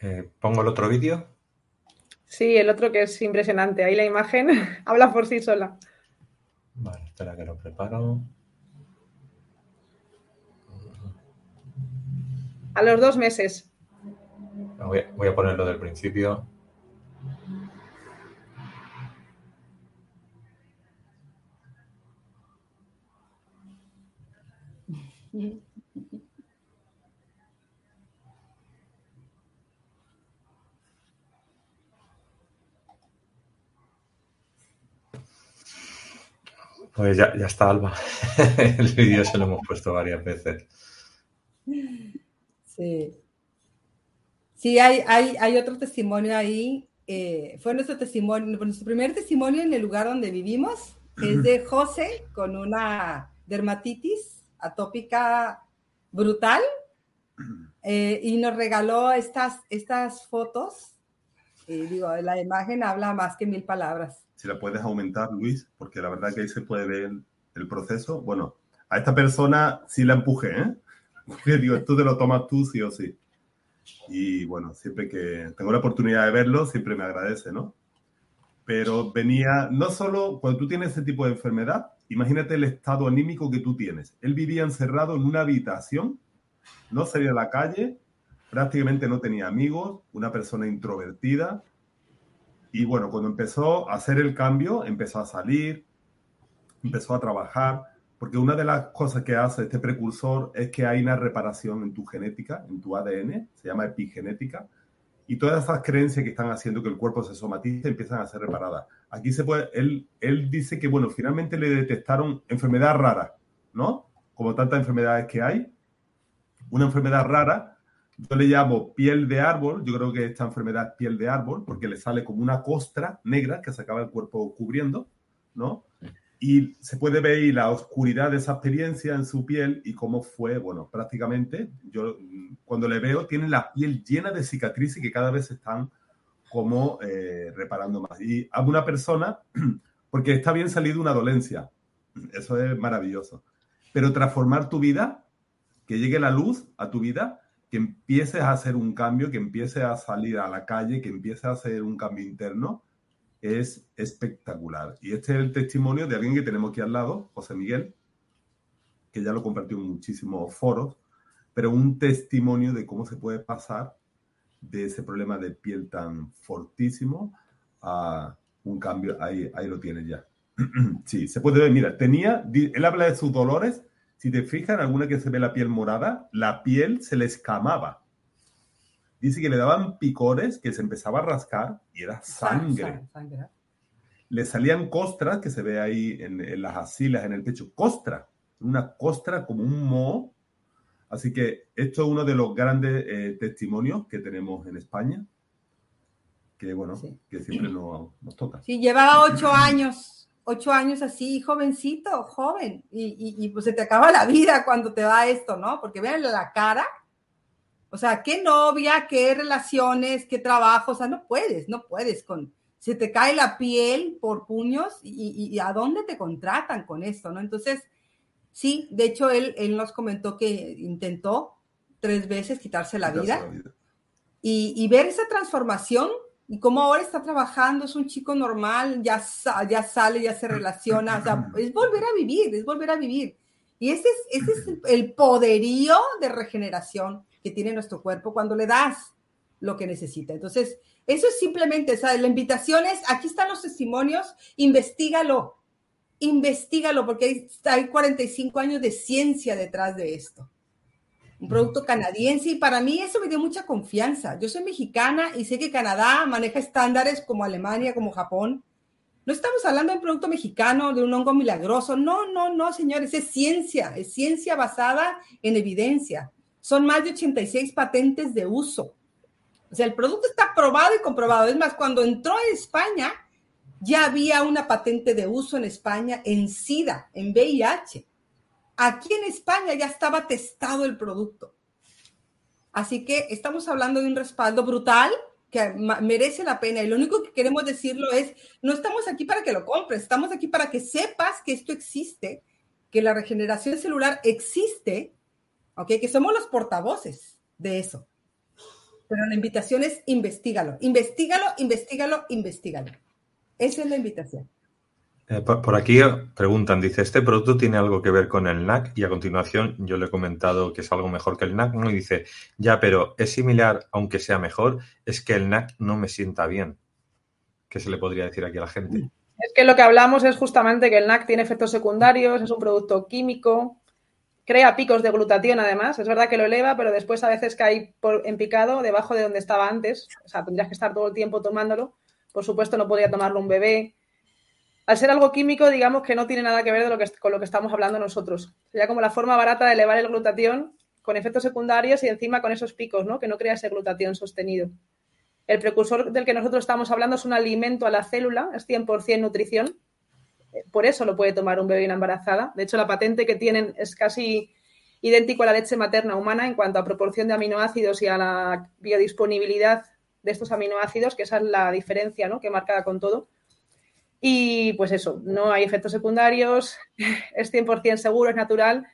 Eh, ¿Pongo el otro vídeo? Sí, el otro que es impresionante. Ahí la imagen habla por sí sola. Vale, espera que lo preparo. A los dos meses. Voy a, voy a ponerlo del principio. Pues ya, ya está, Alba. El vídeo se lo hemos puesto varias veces. Sí. Sí, hay, hay, hay otro testimonio ahí. eh, fue nuestro testimonio, nuestro primer testimonio en el lugar donde vivimos. Es de José con una dermatitis atópica brutal. eh, y nos regaló estas, estas fotos. Y digo, la imagen habla más que mil palabras. Si la puedes aumentar, Luis, porque la verdad que ahí se puede ver el proceso. Bueno, a esta persona sí la empujé, ¿eh? Porque digo, esto te lo tomas tú sí o sí. Y bueno, siempre que tengo la oportunidad de verlo, siempre me agradece, ¿no? Pero venía, no solo cuando tú tienes ese tipo de enfermedad, imagínate el estado anímico que tú tienes. Él vivía encerrado en una habitación, no salía a la calle, prácticamente no tenía amigos, una persona introvertida. Y bueno, cuando empezó a hacer el cambio, empezó a salir, empezó a trabajar, porque una de las cosas que hace este precursor es que hay una reparación en tu genética, en tu ADN, se llama epigenética, y todas esas creencias que están haciendo que el cuerpo se somatice empiezan a ser reparadas. Aquí se puede, él, él dice que, bueno, finalmente le detectaron enfermedad rara, ¿no? Como tantas enfermedades que hay, una enfermedad rara, yo le llamo piel de árbol, yo creo que esta enfermedad es piel de árbol, porque le sale como una costra negra que se acaba el cuerpo cubriendo, ¿no? Y se puede ver la oscuridad de esa experiencia en su piel y cómo fue, bueno, prácticamente, yo cuando le veo, tiene la piel llena de cicatrices que cada vez están como eh, reparando más. Y a una persona, porque está bien salido una dolencia, eso es maravilloso, pero transformar tu vida, que llegue la luz a tu vida, que empieces a hacer un cambio, que empieces a salir a la calle, que empieces a hacer un cambio interno, es espectacular. Y este es el testimonio de alguien que tenemos aquí al lado, José Miguel, que ya lo compartió en muchísimos foros, pero un testimonio de cómo se puede pasar de ese problema de piel tan fortísimo a un cambio. Ahí, ahí lo tienes ya. sí, se puede ver. Mira, tenía, él habla de sus dolores. Si te fijas, alguna que se ve la piel morada, la piel se le escamaba. Dice que le daban picores, que se empezaba a rascar y era sangre. Sangre. Le salían costras, que se ve ahí en, en las asilas, en el pecho. Costra, una costra como un moho. Así que esto es uno de los grandes eh, testimonios que tenemos en España, que bueno, Sí. que siempre nos, nos toca. Sí, llevaba ocho años, ocho años así, jovencito, joven, y, y- y, pues se te acaba la vida cuando te va esto, ¿no? Porque vean la cara, o sea, qué novia, qué relaciones, qué trabajo, o sea, no puedes, no puedes con, se te cae la piel por puños y, a dónde te contratan con esto, ¿no? Entonces, sí, de hecho, él, él nos comentó que intentó tres veces quitarse la vida, Y, y, ver esa transformación y cómo ahora está trabajando, es un chico normal, ya, ya sale, ya se relaciona, o sea, es volver a vivir, es volver a vivir. Y ese es, ese es el poderío de regeneración que tiene nuestro cuerpo cuando le das lo que necesita. Entonces, eso es simplemente, o sea, la invitación es, aquí están los testimonios, investigalo, investigalo, porque hay, hay 45 años de ciencia detrás de esto. Un producto canadiense y para mí eso me dio mucha confianza. Yo soy mexicana y sé que Canadá maneja estándares como Alemania, como Japón. No estamos hablando de un producto mexicano, de un hongo milagroso. No, no, no, señores, es ciencia, es ciencia basada en evidencia. Son más de 86 patentes de uso. O sea, el producto está probado y comprobado. Es más, cuando entró a España, ya había una patente de uso en España en SIDA, en VIH. Aquí en España ya estaba testado el producto. Así que estamos hablando de un respaldo brutal que merece la pena. Y lo único que queremos decirlo es, no estamos aquí para que lo compres, estamos aquí para que sepas que esto existe, que la regeneración celular existe, ¿ok? Que somos los portavoces de eso. Pero la invitación es investigalo, investigalo, investigalo, investigalo. Esa es la invitación. Eh, por, aquí preguntan, dice, ¿este producto tiene algo que ver con el NAC? Y a continuación yo le he comentado que es algo mejor que el NAC, ¿no? Y dice, ya, pero es similar, aunque sea mejor, es que el NAC no me sienta bien. ¿Qué se le podría decir aquí a la gente? Es que lo que hablamos es justamente que el NAC tiene efectos secundarios, es un producto químico, crea picos de glutatión además. Es verdad que lo eleva, pero después a veces cae en picado debajo de donde estaba antes. O sea, tendrías que estar todo el tiempo tomándolo. Por supuesto, no podría tomarlo un bebé. Al ser algo químico, digamos que no tiene nada que ver con lo que estamos hablando nosotros. Sería como la forma barata de elevar el glutatión con efectos secundarios y encima con esos picos, ¿no? Que no crea ese glutatión sostenido. El precursor del que nosotros estamos hablando es un alimento a la célula, es 100% nutrición, por eso lo puede tomar un bebé y una embarazada. De hecho, la patente que tienen es casi idéntico a la leche materna humana en cuanto a proporción de aminoácidos y a la biodisponibilidad de estos aminoácidos, que esa es la diferencia ¿no? que marca con todo. Y pues eso, no hay efectos secundarios, es 100% seguro, es natural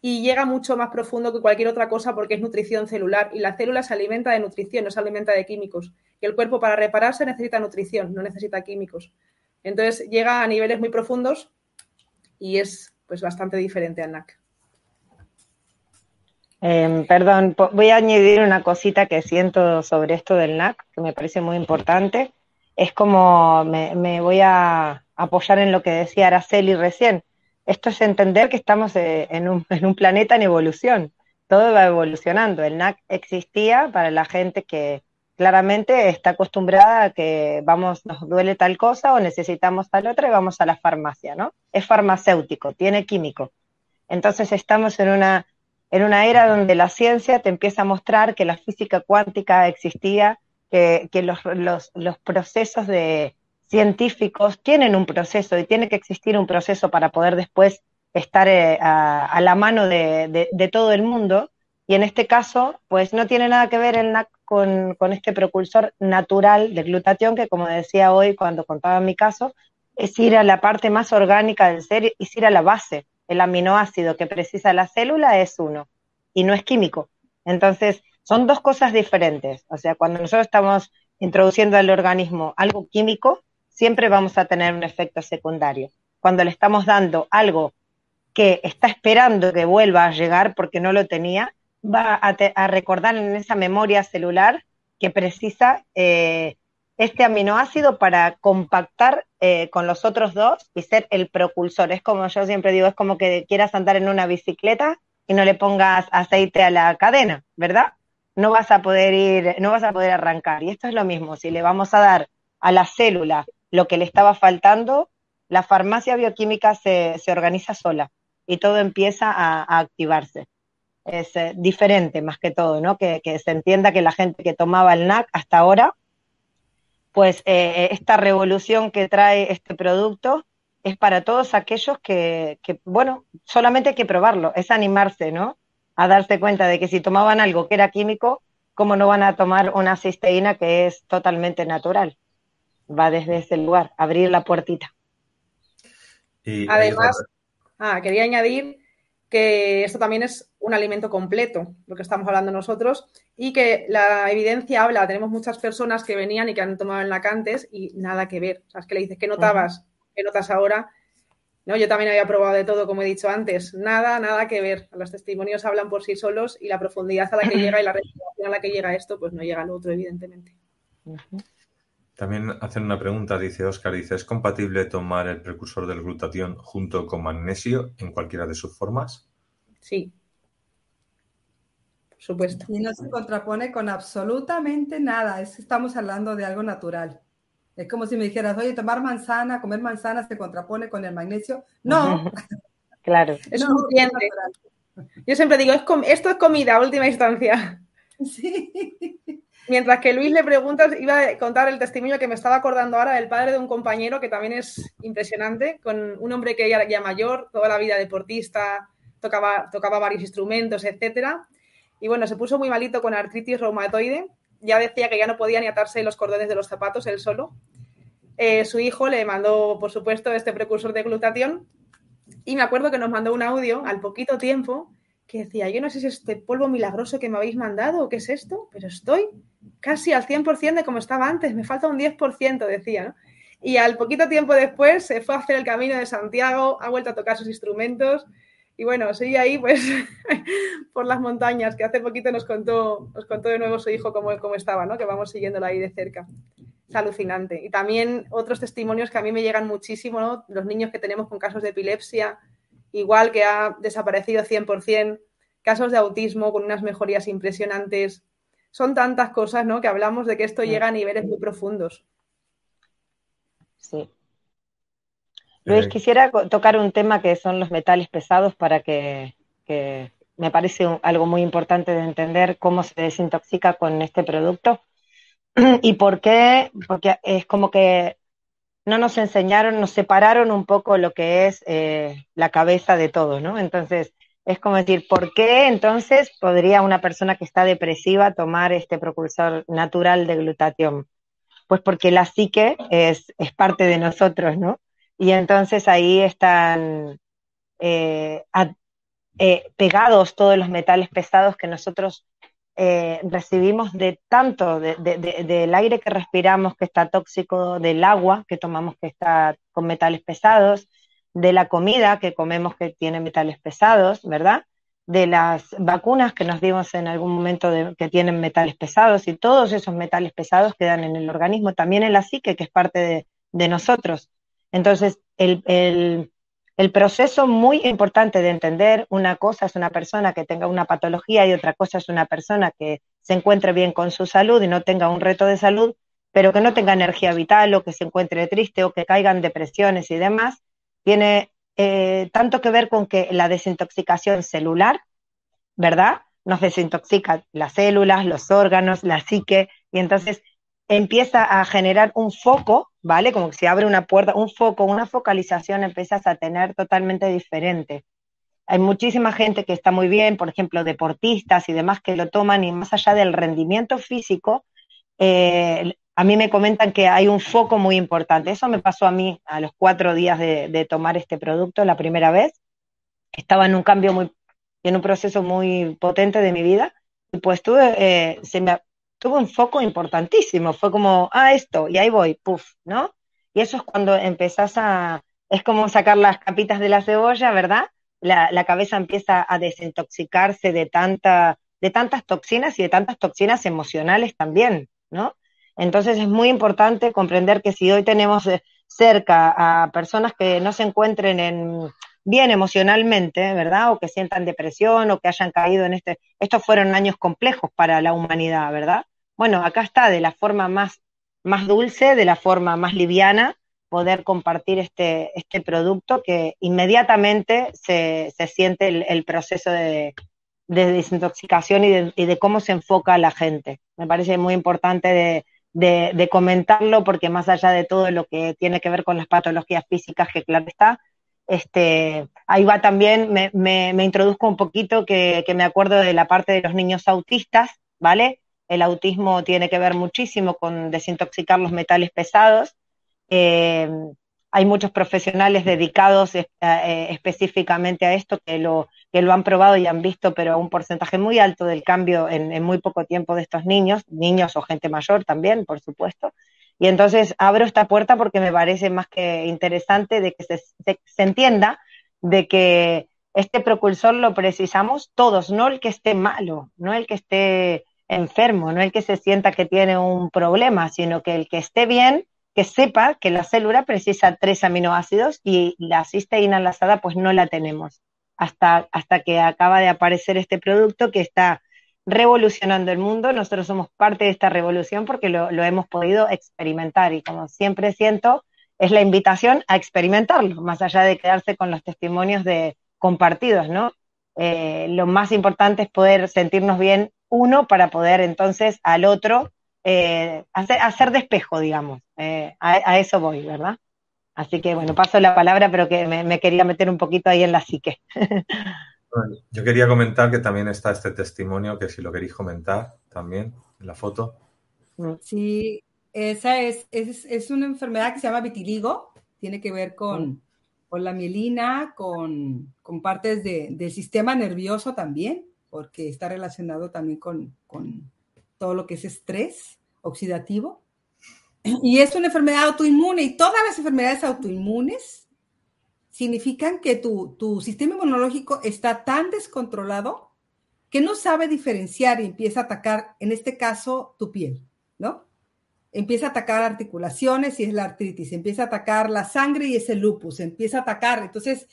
y llega mucho más profundo que cualquier otra cosa porque es nutrición celular y la célula se alimenta de nutrición, no se alimenta de químicos. Y el cuerpo para repararse necesita nutrición, no necesita químicos. Entonces llega a niveles muy profundos y es pues bastante diferente al NAC. Em, perdón, voy a añadir una cosita que siento sobre esto del NAC, que me parece muy importante. Es como me, voy a apoyar en lo que decía Araceli recién. Esto es entender que estamos eh, en un, planeta en evolución. Todo va evolucionando. El NAC existía para la gente que, claramente está acostumbrada a que vamos, nos duele tal cosa o necesitamos tal otra y vamos a la farmacia, ¿no? Es farmacéutico, tiene químico. Entonces estamos en una, en una era donde la ciencia te empieza a mostrar que la física cuántica existía, que, los, los, procesos de científicos tienen un proceso y tiene que existir un proceso para poder después estar eh, a, la mano de, de todo el mundo. Y en este caso, pues no tiene nada que ver NAC con, este precursor natural de glutatión, que como decía hoy cuando contaba mi caso, es ir a la parte más orgánica del ser, es ir a la base. El aminoácido que precisa la célula es uno y no es químico. Entonces, son dos cosas diferentes. O sea, cuando nosotros estamos introduciendo al organismo algo químico, siempre vamos a tener un efecto secundario. Cuando le estamos dando algo que está esperando que vuelva a llegar porque no lo tenía, va a, recordar en esa memoria celular que precisa eh, este aminoácido para compactar eh, con los otros dos y ser el propulsor. Es como yo siempre digo, es como que quieras andar en una bicicleta y no le pongas aceite a la cadena, ¿verdad? No vas a poder ir, no vas a poder arrancar. Y esto es lo mismo, si le vamos a dar a la célula lo que le estaba faltando, la farmacia bioquímica se, organiza sola y todo empieza a activarse es eh, diferente más que todo, ¿no? Que, se entienda que la gente que tomaba el NAC hasta ahora, pues eh, esta revolución que trae este producto es para todos aquellos que, bueno, solamente hay que probarlo, es animarse, ¿no? A darse cuenta de que si tomaban algo que era químico, ¿cómo no van a tomar una cisteína que es totalmente natural? Va desde ese lugar, abrir la puertita. Además, ah, quería añadir que esto también es un alimento completo, lo que estamos hablando nosotros, y que la evidencia habla, tenemos muchas personas que venían y que han tomado el nacantes y nada que ver. O sea, es que le dices, ¿qué notabas? ¿Qué notas ahora? No, yo también había probado de todo, como he dicho antes. Nada, nada que ver. Los testimonios hablan por sí solos y la profundidad a la que llega y la respiración a la que llega esto, pues no llega al otro, evidentemente. También hacen una pregunta, dice Oscar, dice, ¿es compatible tomar el precursor del glutatión junto con magnesio en cualquiera de sus formas? Sí. Por supuesto. Y no se contrapone con absolutamente nada, es que estamos hablando de algo natural. Es como si me dijeras, oye, tomar manzana, comer manzana se contrapone con el magnesio. No. claro. Es suficiente. Yo siempre digo, esto es comida, última instancia. Sí. Mientras que Luis le pregunta, iba a contar el testimonio que me estaba acordando ahora del padre de un compañero que también es impresionante, con un hombre que ya, ya mayor, toda la vida deportista, tocaba, tocaba varios instrumentos, etcétera. Y bueno, se puso muy malito con artritis reumatoide. Ya decía que ya no podía ni atarse los cordones de los zapatos él solo. Eh, su hijo le mandó, por supuesto, este precursor de glutatión. Y me acuerdo que nos mandó un audio al poquito tiempo que decía, yo no sé si es este polvo milagroso que me habéis mandado o qué es esto, pero estoy casi al 100% de como estaba antes, me falta un 10%, decía, Y al poquito tiempo después se fue a hacer el camino de Santiago, ha vuelto a tocar sus instrumentos y bueno, sigue ahí pues por las montañas, que hace poquito nos contó, nos contó de nuevo su hijo cómo, cómo estaba, ¿no? Que vamos siguiéndolo ahí de cerca. Es alucinante. Y también otros testimonios que a mí me llegan muchísimo, ¿no? Los niños que tenemos con casos de epilepsia, igual que ha desaparecido 100%, casos de autismo con unas mejorías impresionantes, son tantas cosas, ¿no? Que hablamos de que esto llega a niveles muy profundos. Sí. Luis, eh, quisiera tocar un tema que son los metales pesados para que, me parece algo muy importante de entender cómo se desintoxica con este producto y por qué, porque es como que no nos enseñaron, nos separaron un poco lo que es eh, la cabeza de todo, ¿no? Entonces, es como decir, ¿por qué entonces podría una persona que está depresiva tomar este propulsor natural de glutatión? Pues porque la psique es, es parte de nosotros, ¿no? Y entonces ahí están eh, eh, pegados todos los metales pesados que nosotros eh, recibimos de tanto del aire que respiramos que está tóxico, del agua que tomamos que está con metales pesados, de la comida que comemos que tiene metales pesados, ¿verdad? De las vacunas que nos dimos en algún momento que tienen metales pesados y todos esos metales pesados quedan en el organismo, también en la psique, que es parte de, nosotros. Entonces, el, el, proceso muy importante de entender una cosa es una persona que tenga una patología y otra cosa es una persona que se encuentre bien con su salud y no tenga un reto de salud, pero que no tenga energía vital o que se encuentre triste o que caigan depresiones y demás, tiene eh, tanto que ver con que la desintoxicación celular, ¿verdad? Nos desintoxica las células, los órganos, la psique, y entonces empieza a generar un foco, ¿vale? Como que se abre una puerta, un foco, una focalización empiezas a tener totalmente diferente. Hay muchísima gente que está muy bien, por ejemplo, deportistas y demás que lo toman y más allá del rendimiento físico, eh, a mí me comentan que hay un foco muy importante. Eso me pasó a mí a los cuatro días de, tomar este producto la primera vez. Estaba en un cambio muy, en un proceso muy potente de mi vida. Y pues tuve, eh, se me, tuve un foco importantísimo. Fue como, ah, esto, y ahí voy, puff, ¿no? Y eso es cuando empezás a, es como sacar las capitas de la cebolla, ¿verdad? La, la cabeza empieza a desintoxicarse de, tanta, de tantas toxinas y de tantas toxinas emocionales también, ¿no? Entonces es muy importante comprender que si hoy tenemos eh, cerca a personas que no se encuentren en, bien emocionalmente, ¿verdad? O que sientan depresión o que hayan caído en este... Estos fueron años complejos para la humanidad, ¿verdad? Bueno, acá está de la forma más, más dulce, de la forma más liviana, poder compartir este, este producto que inmediatamente se, se siente el, proceso de, desintoxicación y de, y de, cómo se enfoca la gente. Me parece muy importante de, de, comentarlo, porque más allá de todo lo que tiene que ver con las patologías físicas, que claro está, este, ahí va también, me, me, introduzco un poquito que, me acuerdo de la parte de los niños autistas, ¿vale? El autismo tiene que ver muchísimo con desintoxicar los metales pesados. Eh, hay muchos profesionales dedicados eh, específicamente a esto que lo, que lo han probado y han visto, pero un porcentaje muy alto del cambio en, muy poco tiempo de estos niños, niños o gente mayor también, por supuesto. Y entonces abro esta puerta porque me parece más que interesante de que se, se, entienda de que este precursor lo precisamos todos, no el que esté malo, no el que esté enfermo, no el que se sienta que tiene un problema, sino que el que esté bien, que sepa que la célula precisa tres aminoácidos y la cisteína enlazada pues no la tenemos hasta, hasta que acaba de aparecer este producto que está revolucionando el mundo. Nosotros somos parte de esta revolución porque lo, hemos podido experimentar y como siempre siento, es la invitación a experimentarlo, más allá de quedarse con los testimonios de compartidos, ¿no? Eh, lo más importante es poder sentirnos bien uno para poder entonces al otro eh, hacer, hacer despejo, digamos. Eh, a, eso voy, ¿verdad? Así que bueno, paso la palabra, pero que me, me quería meter un poquito ahí en la psique. Yo quería comentar que también está este testimonio, que si lo queréis comentar también en la foto. Sí, esa es, es, una enfermedad que se llama vitiligo, tiene que ver con, con la mielina, con, con partes del sistema nervioso también, porque está relacionado también con, con todo lo que es estrés oxidativo. Y es una enfermedad autoinmune y todas las enfermedades autoinmunes significan que tu, tu sistema inmunológico está tan descontrolado que no sabe diferenciar y empieza a atacar, en este caso, tu piel, ¿no? Empieza a atacar articulaciones y es la artritis, empieza a atacar la sangre y es el lupus, empieza a atacar. Entonces,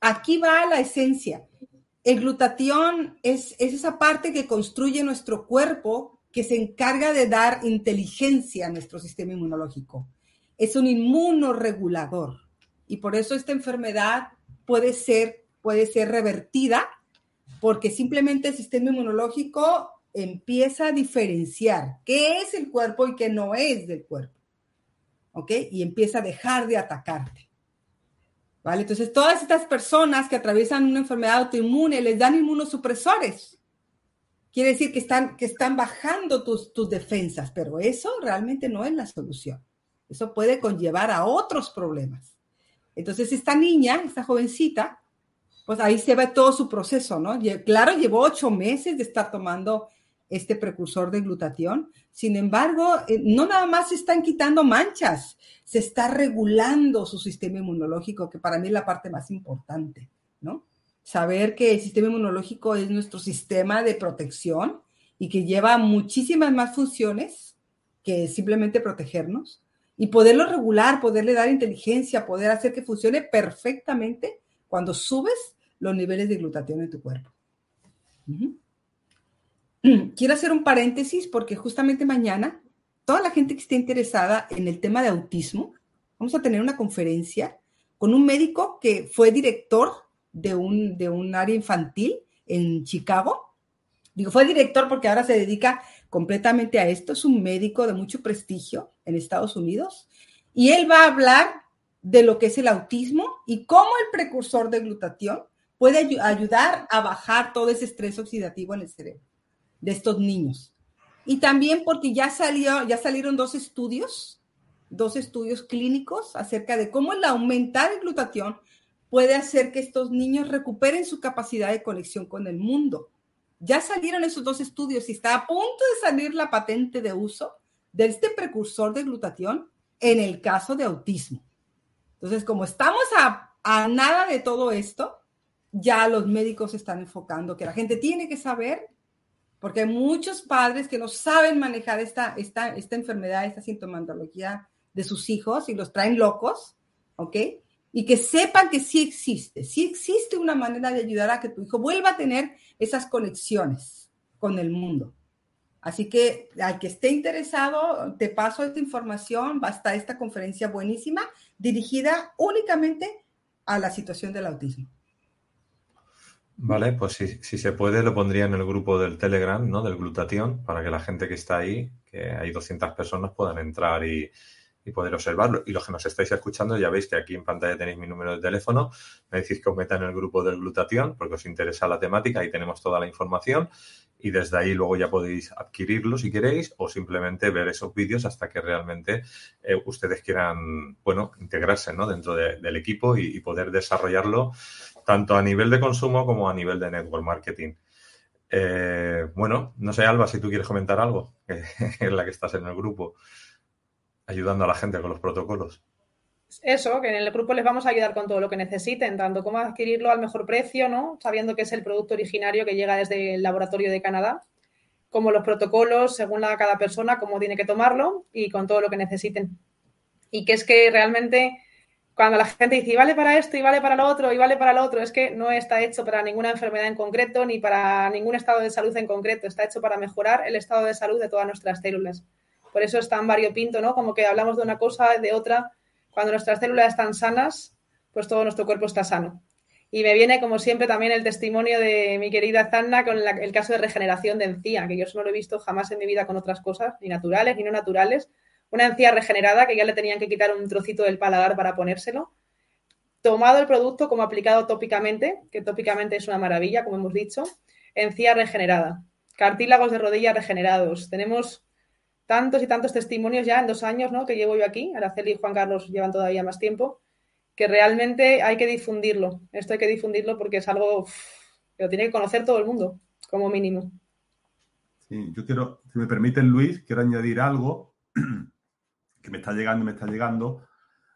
aquí va la esencia. El glutatión es, es esa parte que construye nuestro cuerpo que se encarga de dar inteligencia a nuestro sistema inmunológico. Es un inmunoregulador y por eso esta enfermedad puede ser, puede ser revertida porque simplemente el sistema inmunológico empieza a diferenciar qué es el cuerpo y qué no es del cuerpo. ¿Ok? Y empieza a dejar de atacarte. ¿Vale? Entonces, todas estas personas que atraviesan una enfermedad autoinmune les dan inmunosupresores. Quiere decir que están, que están bajando tus, tus defensas, pero eso realmente no es la solución. Eso puede conllevar a otros problemas. Entonces, esta niña, esta jovencita, pues ahí se ve todo su proceso, ¿no? Claro, llevó ocho meses de estar tomando este precursor de glutatión. Sin embargo, eh, no nada más se están quitando manchas, se está regulando su sistema inmunológico, que para mí es la parte más importante, ¿no? Saber que el sistema inmunológico es nuestro sistema de protección y que lleva muchísimas más funciones que simplemente protegernos y poderlo regular, poderle dar inteligencia, poder hacer que funcione perfectamente cuando subes los niveles de glutatión en tu cuerpo. Quiero hacer un paréntesis porque justamente mañana toda la gente que esté interesada en el tema de autismo, vamos a tener una conferencia con un médico que fue director de un, de un área infantil en Chicago. Digo, fue director porque ahora se dedica completamente a esto. Es un médico de mucho prestigio en Estados Unidos y él va a hablar de lo que es el autismo y cómo el precursor de glutatión puede ayudar a bajar todo ese estrés oxidativo en el cerebro de estos niños. Y también porque ya salió, ya salieron dos estudios, dos estudios clínicos acerca de cómo el aumentar el glutatión puede hacer que estos niños recuperen su capacidad de conexión con el mundo. Ya salieron esos dos estudios y está a punto de salir la patente de uso de este precursor de glutatión en el caso de autismo. Entonces, como estamos a, a nada de todo esto, ya los médicos están enfocando que la gente tiene que saber, porque hay muchos padres que no saben manejar esta, esta, esta enfermedad, esta sintomatología de sus hijos y los traen locos, ¿ok? y que sepan que sí existe, sí existe una manera de ayudar a que tu hijo vuelva a tener esas conexiones con el mundo. Así que al que esté interesado, te paso esta información, va a estar esta conferencia buenísima dirigida únicamente a la situación del autismo. Vale, pues si, si, se puede lo pondría en el grupo del Telegram, ¿no? Del glutatión, para que la gente que está ahí, que hay 200 personas, puedan entrar y, y poder observarlo. Y los que nos estáis escuchando, ya veis que aquí en pantalla tenéis mi número de teléfono. Me decís que os meta en el grupo del glutatión porque os interesa la temática. Ahí tenemos toda la información y desde ahí luego ya podéis adquirirlo si queréis o simplemente ver esos vídeos hasta que realmente eh, ustedes quieran, bueno, integrarse ¿no? dentro del equipo y, poder desarrollarlo tanto a nivel de consumo como a nivel de network marketing. Eh, bueno, no sé, Alba, si tú quieres comentar algo, es la que estás en el grupo ayudando a la gente con los protocolos. Eso, que en el grupo les vamos a ayudar con todo lo que necesiten, tanto como adquirirlo al mejor precio, ¿no? Sabiendo que es el producto originario que llega desde el laboratorio de Canadá, como los protocolos según cada persona, cómo tiene que tomarlo y con todo lo que necesiten. Y que es que realmente cuando la gente dice, y vale para esto, y vale para lo otro, y vale para lo otro, es que no está hecho para ninguna enfermedad en concreto ni para ningún estado de salud en concreto, está hecho para mejorar el estado de salud de todas nuestras células. Por eso es tan variopinto, ¿no? Como que hablamos de una cosa, de otra. Cuando nuestras células están sanas, pues todo nuestro cuerpo está sano. Y me viene, como siempre, también el testimonio de mi querida Zanna con el caso de regeneración de encía, que yo eso no lo he visto jamás en mi vida con otras cosas, ni naturales ni no naturales. Una encía regenerada que ya le tenían que quitar un trocito del paladar para ponérselo. Tomado el producto como aplicado tópicamente, que tópicamente es una maravilla, como hemos dicho. Encía regenerada. Cartílagos de rodilla regenerados. Tenemos tantos y tantos testimonios ya en dos años ¿no? que llevo yo aquí, Araceli y Juan Carlos llevan todavía más tiempo, que realmente hay que difundirlo. Esto hay que difundirlo porque es algo que lo tiene que conocer todo el mundo, como mínimo. Sí, yo quiero, si me permiten, Luis, quiero añadir algo que me está llegando, me está llegando.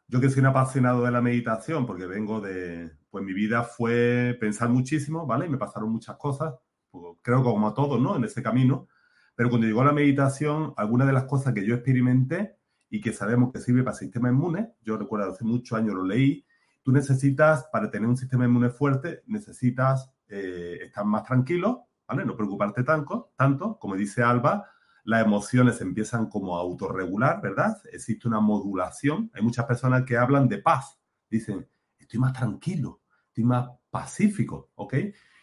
Yo que soy un apasionado de la meditación, porque vengo de, pues mi vida fue pensar muchísimo, ¿vale? Y me pasaron muchas cosas, pues, creo que como a todos, ¿no? En ese camino. Pero cuando llegó la meditación, algunas de las cosas que yo experimenté y que sabemos que sirve para el sistema inmune, yo recuerdo hace muchos años lo leí, tú necesitas, para tener un sistema inmune fuerte, necesitas eh, estar más tranquilo, ¿vale? No preocuparte tanto, tanto, como dice Alba, las emociones empiezan como a autorregular, ¿verdad? Existe una modulación. Hay muchas personas que hablan de paz. Dicen, estoy más tranquilo, estoy más pacífico, ¿ok?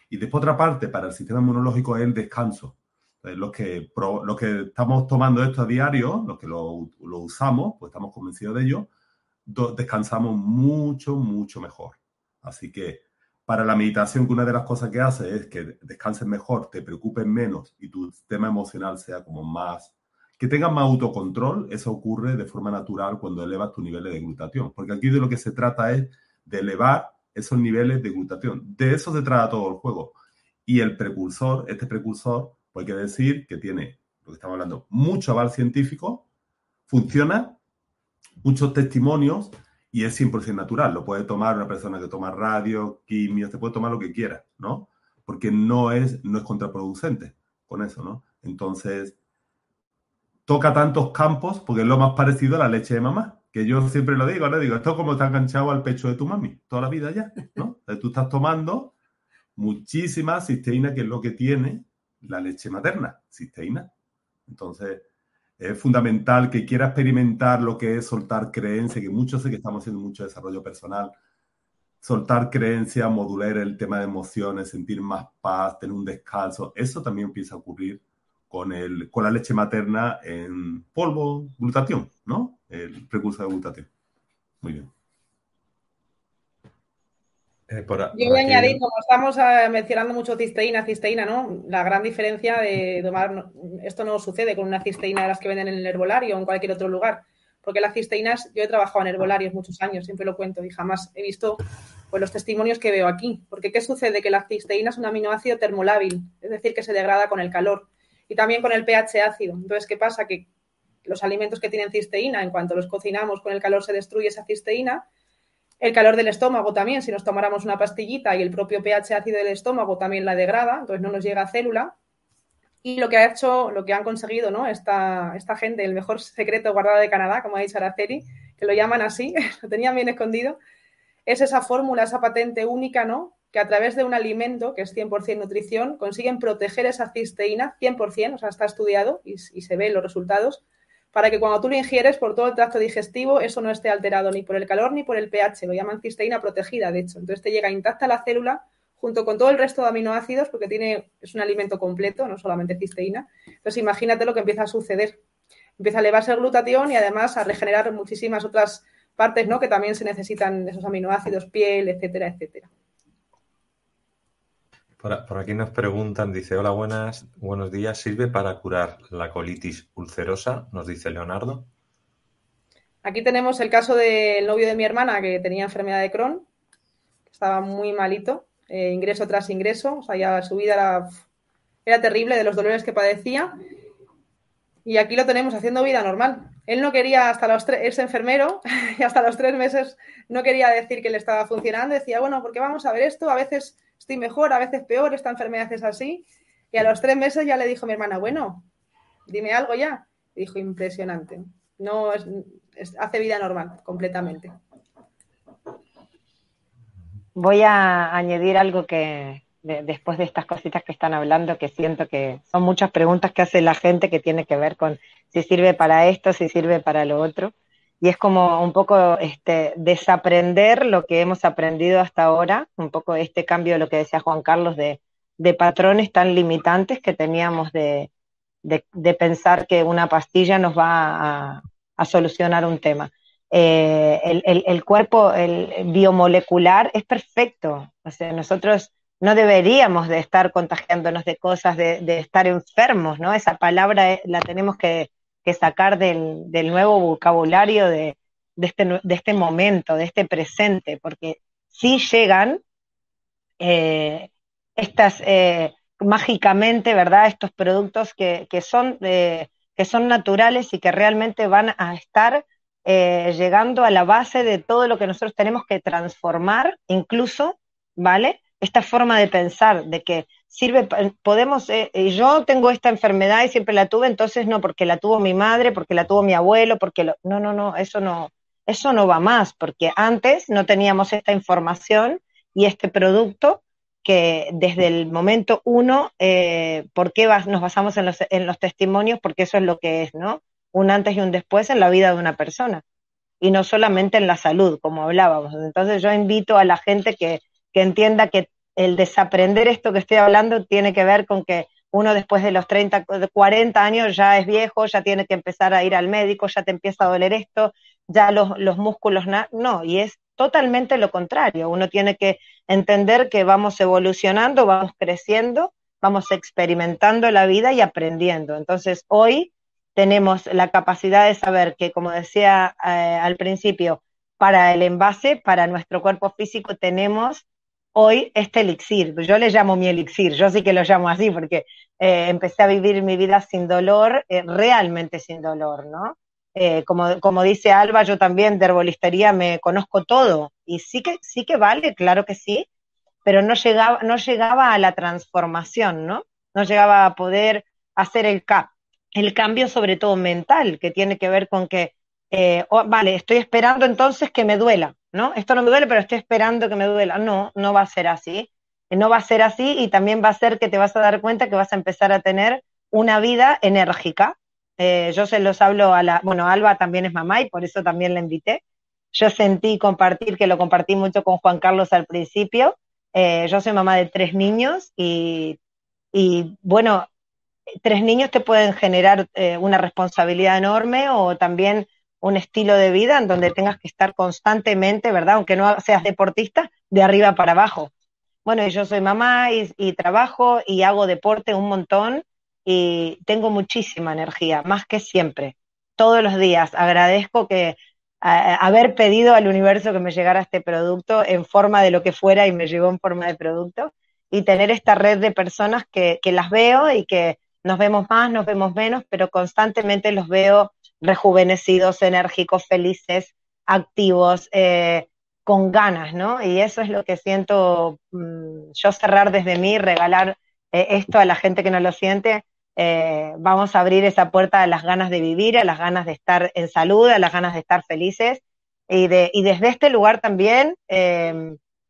Y después otra parte, para el sistema inmunológico es el descanso. Los que, que estamos tomando esto a diario, los que lo, usamos, pues estamos convencidos de ello, descansamos mucho, mucho mejor. Así que para la meditación, que una de las cosas que hace es que descanses mejor, te preocupes menos y tu tema emocional sea como más, que tengas más autocontrol, eso ocurre de forma natural cuando elevas tus niveles de glutatión. Porque aquí de lo que se trata es de elevar esos niveles de glutatión. De eso se trata todo el juego. Y el precursor, este precursor, pues hay que decir que tiene, lo que estamos hablando, mucho aval científico, funciona, muchos testimonios y es 100% natural. Lo puede tomar una persona que toma radio, quimio, se puede tomar lo que quiera, ¿no? Porque no es, no es contraproducente con eso, ¿no? Entonces, toca tantos campos porque es lo más parecido a la leche de mamá, que yo siempre lo digo, le digo, esto es como está enganchado al pecho de tu mami, toda la vida ya, ¿no? Tú estás tomando muchísima cisteína, que es lo que tiene la leche materna, cisteína. Entonces, es fundamental que quiera experimentar lo que es soltar creencia, que muchos sé que estamos haciendo mucho desarrollo personal, soltar creencia, modular el tema de emociones, sentir más paz, tener un descanso, eso también empieza a ocurrir con, el, con la leche materna en polvo, glutatión, ¿no? El precursor de glutatión. Muy bien. Eh, Yo voy a añadir, como estamos eh, mencionando mucho cisteína, cisteína, ¿no? La gran diferencia de tomar, esto no sucede con una cisteína de las que venden en el herbolario o en cualquier otro lugar, porque las cisteínas, yo he trabajado en herbolarios muchos años, siempre lo cuento y jamás he visto pues, los testimonios que veo aquí. Porque ¿qué sucede? Que la cisteína es un aminoácido termolábil, es decir, que se degrada con el calor y también con el pH ácido. Entonces, ¿qué pasa? Que los alimentos que tienen cisteína, en cuanto los cocinamos con el calor se destruye esa cisteína el calor del estómago también, si nos tomáramos una pastillita y el propio pH ácido del estómago también la degrada, entonces no nos llega a célula. Y lo que ha hecho, lo que han conseguido, ¿no? Esta, esta gente, el mejor secreto guardado de Canadá, como ha dicho Araceli, que lo llaman así, lo tenían bien escondido, es esa fórmula, esa patente única, ¿no? Que a través de un alimento, que es 100% nutrición, consiguen proteger esa cisteína 100%, o sea, está estudiado y, y se ven los resultados, para que cuando tú lo ingieres por todo el tracto digestivo, eso no esté alterado ni por el calor ni por el pH. Lo llaman cisteína protegida, de hecho. Entonces te llega intacta la célula junto con todo el resto de aminoácidos, porque tiene, es un alimento completo, no solamente cisteína. Entonces imagínate lo que empieza a suceder. empieza a elevarse el glutatión y además a regenerar muchísimas otras partes, ¿no? Que también se necesitan esos aminoácidos, piel, etcétera, etcétera. Por, aquí nos preguntan, dice, hola, buenas, buenos días, ¿sirve para curar la colitis ulcerosa? Nos dice Leonardo. Aquí tenemos el caso del novio de mi hermana que tenía enfermedad de Crohn, estaba muy malito, eh, ingreso tras ingreso, o sea, ya su vida era, era terrible de los dolores que padecía. Y aquí lo tenemos haciendo vida normal. Él no quería hasta los tres, es enfermero, y hasta los tres meses no quería decir que le estaba funcionando. Decía, bueno, porque vamos a ver esto, a veces estoy mejor, a veces peor, esta enfermedad es así. Y a los tres meses ya le dijo mi hermana, bueno, dime algo ya. dijo, impresionante. No hace vida normal, completamente. Voy a añadir algo que después de estas cositas que están hablando, que siento que son muchas preguntas que hace la gente que tiene que ver con si sirve para esto, si sirve para lo otro. Y es como un poco este, desaprender lo que hemos aprendido hasta ahora, un poco este cambio de lo que decía Juan Carlos de, patrones tan limitantes que teníamos de, pensar que una pastilla nos va a solucionar un tema. Eh, el, cuerpo el biomolecular es perfecto. O sea, nosotros no deberíamos de estar contagiándonos de cosas, de, estar enfermos, ¿no? Esa palabra eh, la tenemos que, sacar del, nuevo vocabulario de, este, de este momento, de este presente, porque si llegan eh, estas, mágicamente, ¿verdad? Estos productos que, que son, que son naturales y que realmente van a estar eh, llegando a la base de todo lo que nosotros tenemos que transformar, incluso, ¿vale? Esta forma de pensar, de que sirve, podemos, eh, yo tengo esta enfermedad y siempre la tuve, entonces no, porque la tuvo mi madre, porque la tuvo mi abuelo, porque lo, no, no, no, eso no, eso no va más, porque antes no teníamos esta información y este producto que desde el momento uno, eh, ¿por qué nos basamos en los, en los testimonios? Porque eso es lo que es, ¿no? un antes y un después en la vida de una persona y no solamente en la salud, como hablábamos. Entonces yo invito a la gente que, que entienda que el desaprender esto que estoy hablando tiene que ver con que uno después de los 30, 40 años ya es viejo, ya tiene que empezar a ir al médico, ya te empieza a doler esto, ya los, los músculos, no, y es totalmente lo contrario. Uno tiene que entender que vamos evolucionando, vamos creciendo, vamos experimentando la vida y aprendiendo. Entonces, hoy tenemos la capacidad de saber que, como decía eh, al principio, para el envase, para nuestro cuerpo físico, tenemos hoy este elixir. Yo le llamo mi elixir, yo sí que lo llamo así porque eh, empecé a vivir mi vida sin dolor, eh, realmente sin dolor, ¿no? como, como dice Alba, yo también de herbolistería me conozco todo y sí que, sí que vale, claro que sí, pero no llegaba, no llegaba a la transformación, ¿no? No llegaba a poder hacer el cap el cambio sobre todo mental, que tiene que ver con que, eh, oh, vale, estoy esperando entonces que me duela, ¿no? Esto no me duele, pero estoy esperando que me duela. No, no va a ser así. No va a ser así y también va a ser que te vas a dar cuenta que vas a empezar a tener una vida enérgica. Eh, yo se los hablo a la, bueno, Alba también es mamá y por eso también la invité. Yo sentí compartir, que lo compartí mucho con Juan Carlos al principio. Eh, yo soy mamá de tres niños y, y bueno, tres niños te pueden generar eh, una responsabilidad enorme o también un estilo de vida en donde tengas que estar constantemente, ¿verdad? Aunque no seas deportista, de arriba para abajo. Bueno, yo soy mamá y, trabajo y hago deporte un montón y tengo muchísima energía, más que siempre. Todos los días agradezco que haber pedido al universo que me llegara este producto en forma de lo que fuera y me llegó en forma de producto y tener esta red de personas que las veo y que nos vemos más, nos vemos menos, pero constantemente los veo rejuvenecidos, enérgicos, felices, activos, eh, con ganas, ¿no? Y eso es lo que siento mm, yo cerrar desde mí, regalar eh, esto a la gente que no lo siente. Eh, vamos a abrir esa puerta a las ganas de vivir, a las ganas de estar en salud, a las ganas de estar felices. Y, de, y desde este lugar también,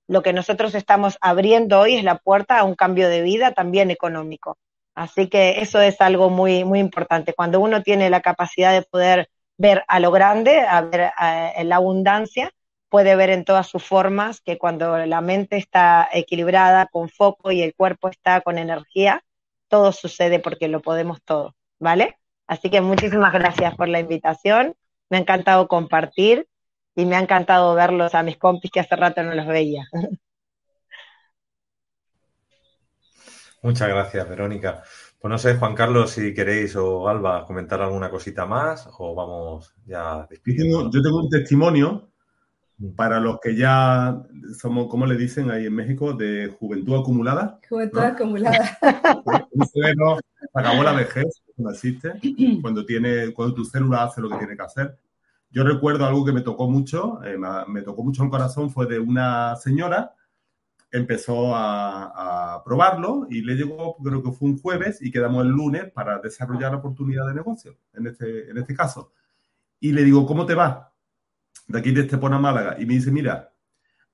lo que nosotros estamos abriendo hoy es la puerta a un cambio de vida también económico. Así que eso es algo muy, muy importante. Cuando uno tiene la capacidad de poder ver a lo grande, a ver en la abundancia, puede ver en todas sus formas que cuando la mente está equilibrada, con foco y el cuerpo está con energía, todo sucede porque lo podemos todo, ¿vale? Así que muchísimas gracias por la invitación. Me ha encantado compartir y me ha encantado verlos a mis compis que hace rato no los veía. Muchas gracias, Verónica. Pues no sé, Juan Carlos, si queréis o Alba comentar alguna cosita más o vamos ya despidiendo. Yo tengo un testimonio mm. para los que ya somos, ¿cómo le dicen ahí en México? De juventud acumulada. Juventud acumulada. Bueno, acabó la vejez, cuando existe, cuando, tiene, cuando tu célula hace lo que tiene que hacer. Yo recuerdo algo que me tocó mucho, eh, me tocó mucho el corazón, fue de una señora empezó a, probarlo y le llegó, creo que fue un jueves y quedamos el lunes para desarrollar la oportunidad de negocio, en este, en este caso. Y le digo, ¿cómo te va? De aquí de Estepona, Málaga. Y me dice, mira,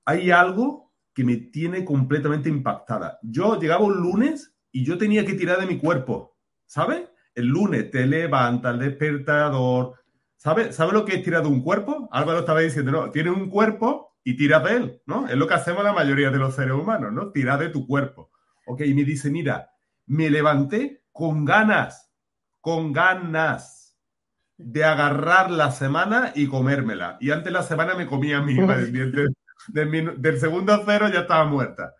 hay algo que me tiene completamente impactada. Yo llegaba un lunes y yo tenía que tirar de mi cuerpo, ¿sabes? El lunes te levanta el despertador, ¿sabes? ¿Sabe lo que es tirar de un cuerpo? Álvaro estaba diciendo, no, tiene un cuerpo y tira de él, ¿no? Es lo que hacemos la mayoría de los seres humanos, ¿no? Tira de tu cuerpo. Ok, y me dice, mira, me levanté con ganas, con ganas de agarrar la semana y comérmela. Y antes la semana me comía a mí, del, del, segundo cero ya estaba muerta.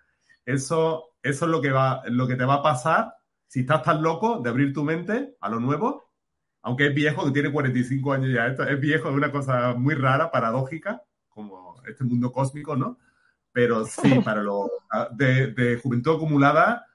Eso, eso es lo que, va, lo que te va a pasar si estás tan loco de abrir tu mente a lo nuevo, aunque es viejo, que tiene 45 años ya, esto es viejo, es una cosa muy rara, paradójica, este mundo cósmico, ¿no? Pero sí, para lo de, de juventud acumulada,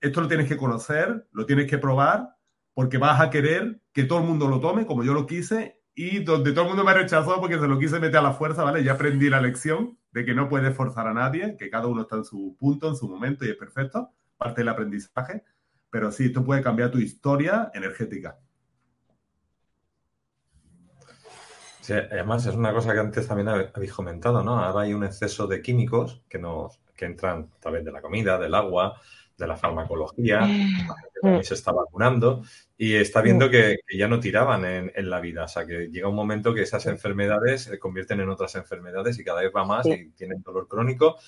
esto lo tienes que conocer, lo tienes que probar, porque vas a querer que todo el mundo lo tome, como yo lo quise, y donde todo el mundo me rechazó porque se lo quise meter a la fuerza, ¿vale? Ya aprendí la lección de que no puedes forzar a nadie, que cada uno está en su punto, en su momento y es perfecto, parte del aprendizaje, pero sí, esto puede cambiar tu historia energética. Sí, además es una cosa que antes también habéis comentado, ¿no? Ahora hay un exceso de químicos que nos que entran a través de la comida, del agua, de la farmacología, que se está vacunando y está viendo que, ya no tiraban en, la vida. O sea, que llega un momento que esas enfermedades se convierten en otras enfermedades y cada vez va más y tienen dolor crónico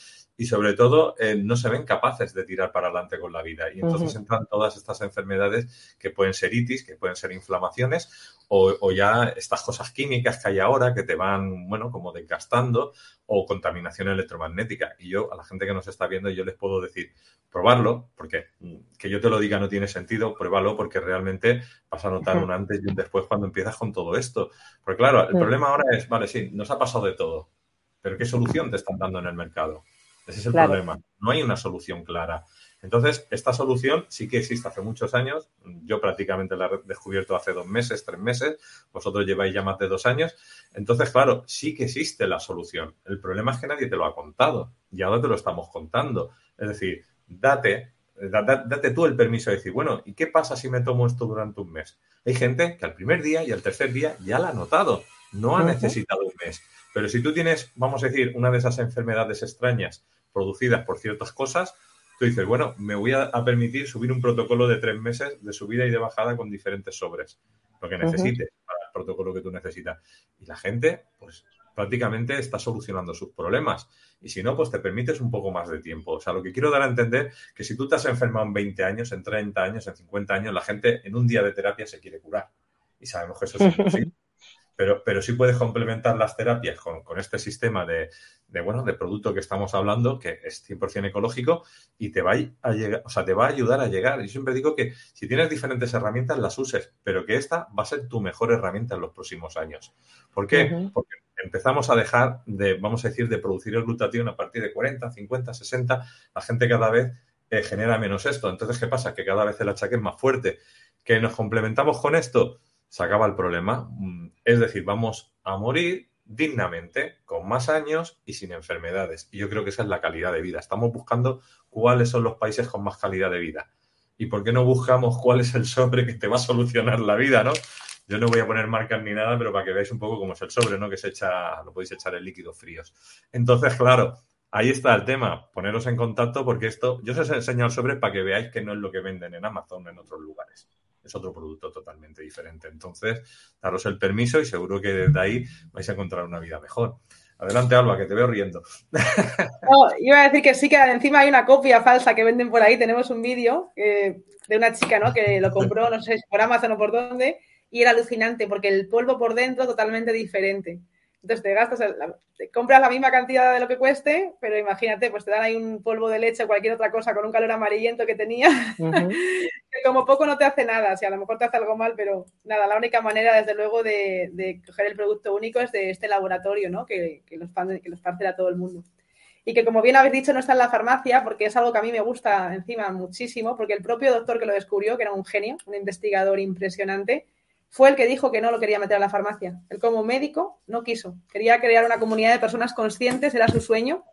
y sobre todo eh, no se ven capaces de tirar para adelante con la vida. Y entonces entran todas estas enfermedades que pueden ser itis, que pueden ser inflamaciones o, ya estas cosas químicas que hay ahora que te van, bueno, como desgastando o contaminación electromagnética. Y yo, a la gente que nos está viendo, yo les puedo decir, probarlo, porque mm, que yo te lo diga no tiene sentido, pruébalo porque realmente vas a notar un antes y un después cuando empiezas con todo esto. Porque claro, el problema ahora es, vale, sí, nos ha pasado de todo, pero ¿qué solución te están dando en el mercado? Ese es el problema. No hay una solución clara. Entonces, esta solución sí que existe hace muchos años. Yo prácticamente la he descubierto hace dos meses, tres meses. Vosotros lleváis ya más de dos años. Entonces, claro, sí que existe la solución. El problema es que nadie te lo ha contado y ahora te lo estamos contando. Es decir, date, date tú el permiso de decir, bueno, ¿y qué pasa si me tomo esto durante un mes? Hay gente que al primer día y al tercer día ya la ha notado. No ha necesitado un mes. Pero si tú tienes, vamos a decir, una de esas enfermedades extrañas producidas por ciertas cosas, tú dices, bueno, me voy a, permitir subir un protocolo de tres meses de subida y de bajada con diferentes sobres, lo que necesites para el protocolo que tú necesitas. Y la gente, pues prácticamente está solucionando sus problemas. Y si no, pues te permites un poco más de tiempo. O sea, lo que quiero dar a entender que si tú te has enfermado en 20 años, en 30 años, en 50 años, la gente en un día de terapia se quiere curar. Y sabemos que eso es imposible pero, pero sí puedes complementar las terapias con, este sistema de, bueno, de producto que estamos hablando, que es 100% ecológico y te va a, llegar, o sea, te va a ayudar a llegar. Yo siempre digo que si tienes diferentes herramientas, las uses, pero que esta va a ser tu mejor herramienta en los próximos años. ¿Por qué? Porque empezamos a dejar de, vamos a decir, de producir el glutatión a partir de 40, 50, 60. La gente cada vez eh, genera menos esto. Entonces, ¿qué pasa? Que cada vez el achaque es más fuerte. ¿Que nos complementamos con esto? Se acaba el problema. Mm, es decir, vamos a morir dignamente, con más años y sin enfermedades. Y yo creo que esa es la calidad de vida. Estamos buscando cuáles son los países con más calidad de vida. ¿Y por qué no buscamos cuál es el sobre que te va a solucionar la vida, no? Yo no voy a poner marcas ni nada, pero para que veáis un poco cómo es el sobre, ¿no? Que se echa, lo podéis echar en líquidos fríos. Entonces, claro, ahí está el tema. Poneros en contacto porque esto, yo os he el sobre para que veáis que no es lo que venden en Amazon en otros lugares. Es otro producto totalmente diferente. Entonces, daros el permiso y seguro que desde ahí vais a encontrar una vida mejor. Adelante, Alba, que te veo riendo. No, iba a decir que sí, que encima hay una copia falsa que venden por ahí. Tenemos un vídeo eh, de una chica, ¿no? Que lo compró, no sé si por Amazon o por dónde, y era alucinante porque el polvo por dentro totalmente diferente. Entonces te gastas, te compras la misma cantidad de lo que cueste, pero imagínate, pues te dan ahí un polvo de leche o cualquier otra cosa con un calor amarillento que tenía, que como poco no te hace nada, si a lo mejor te hace algo mal, pero nada, la única manera, desde luego, de, coger el producto único es de este laboratorio, ¿no? Que, que los, que los a todo el mundo. Y que, como bien habéis dicho, no está en la farmacia, porque es algo que a mí me gusta encima muchísimo, porque el propio doctor que lo descubrió, que era un genio, un investigador impresionante, fue el que dijo que no lo quería meter a la farmacia. Él como médico no quiso. Quería crear una comunidad de personas conscientes, era su sueño,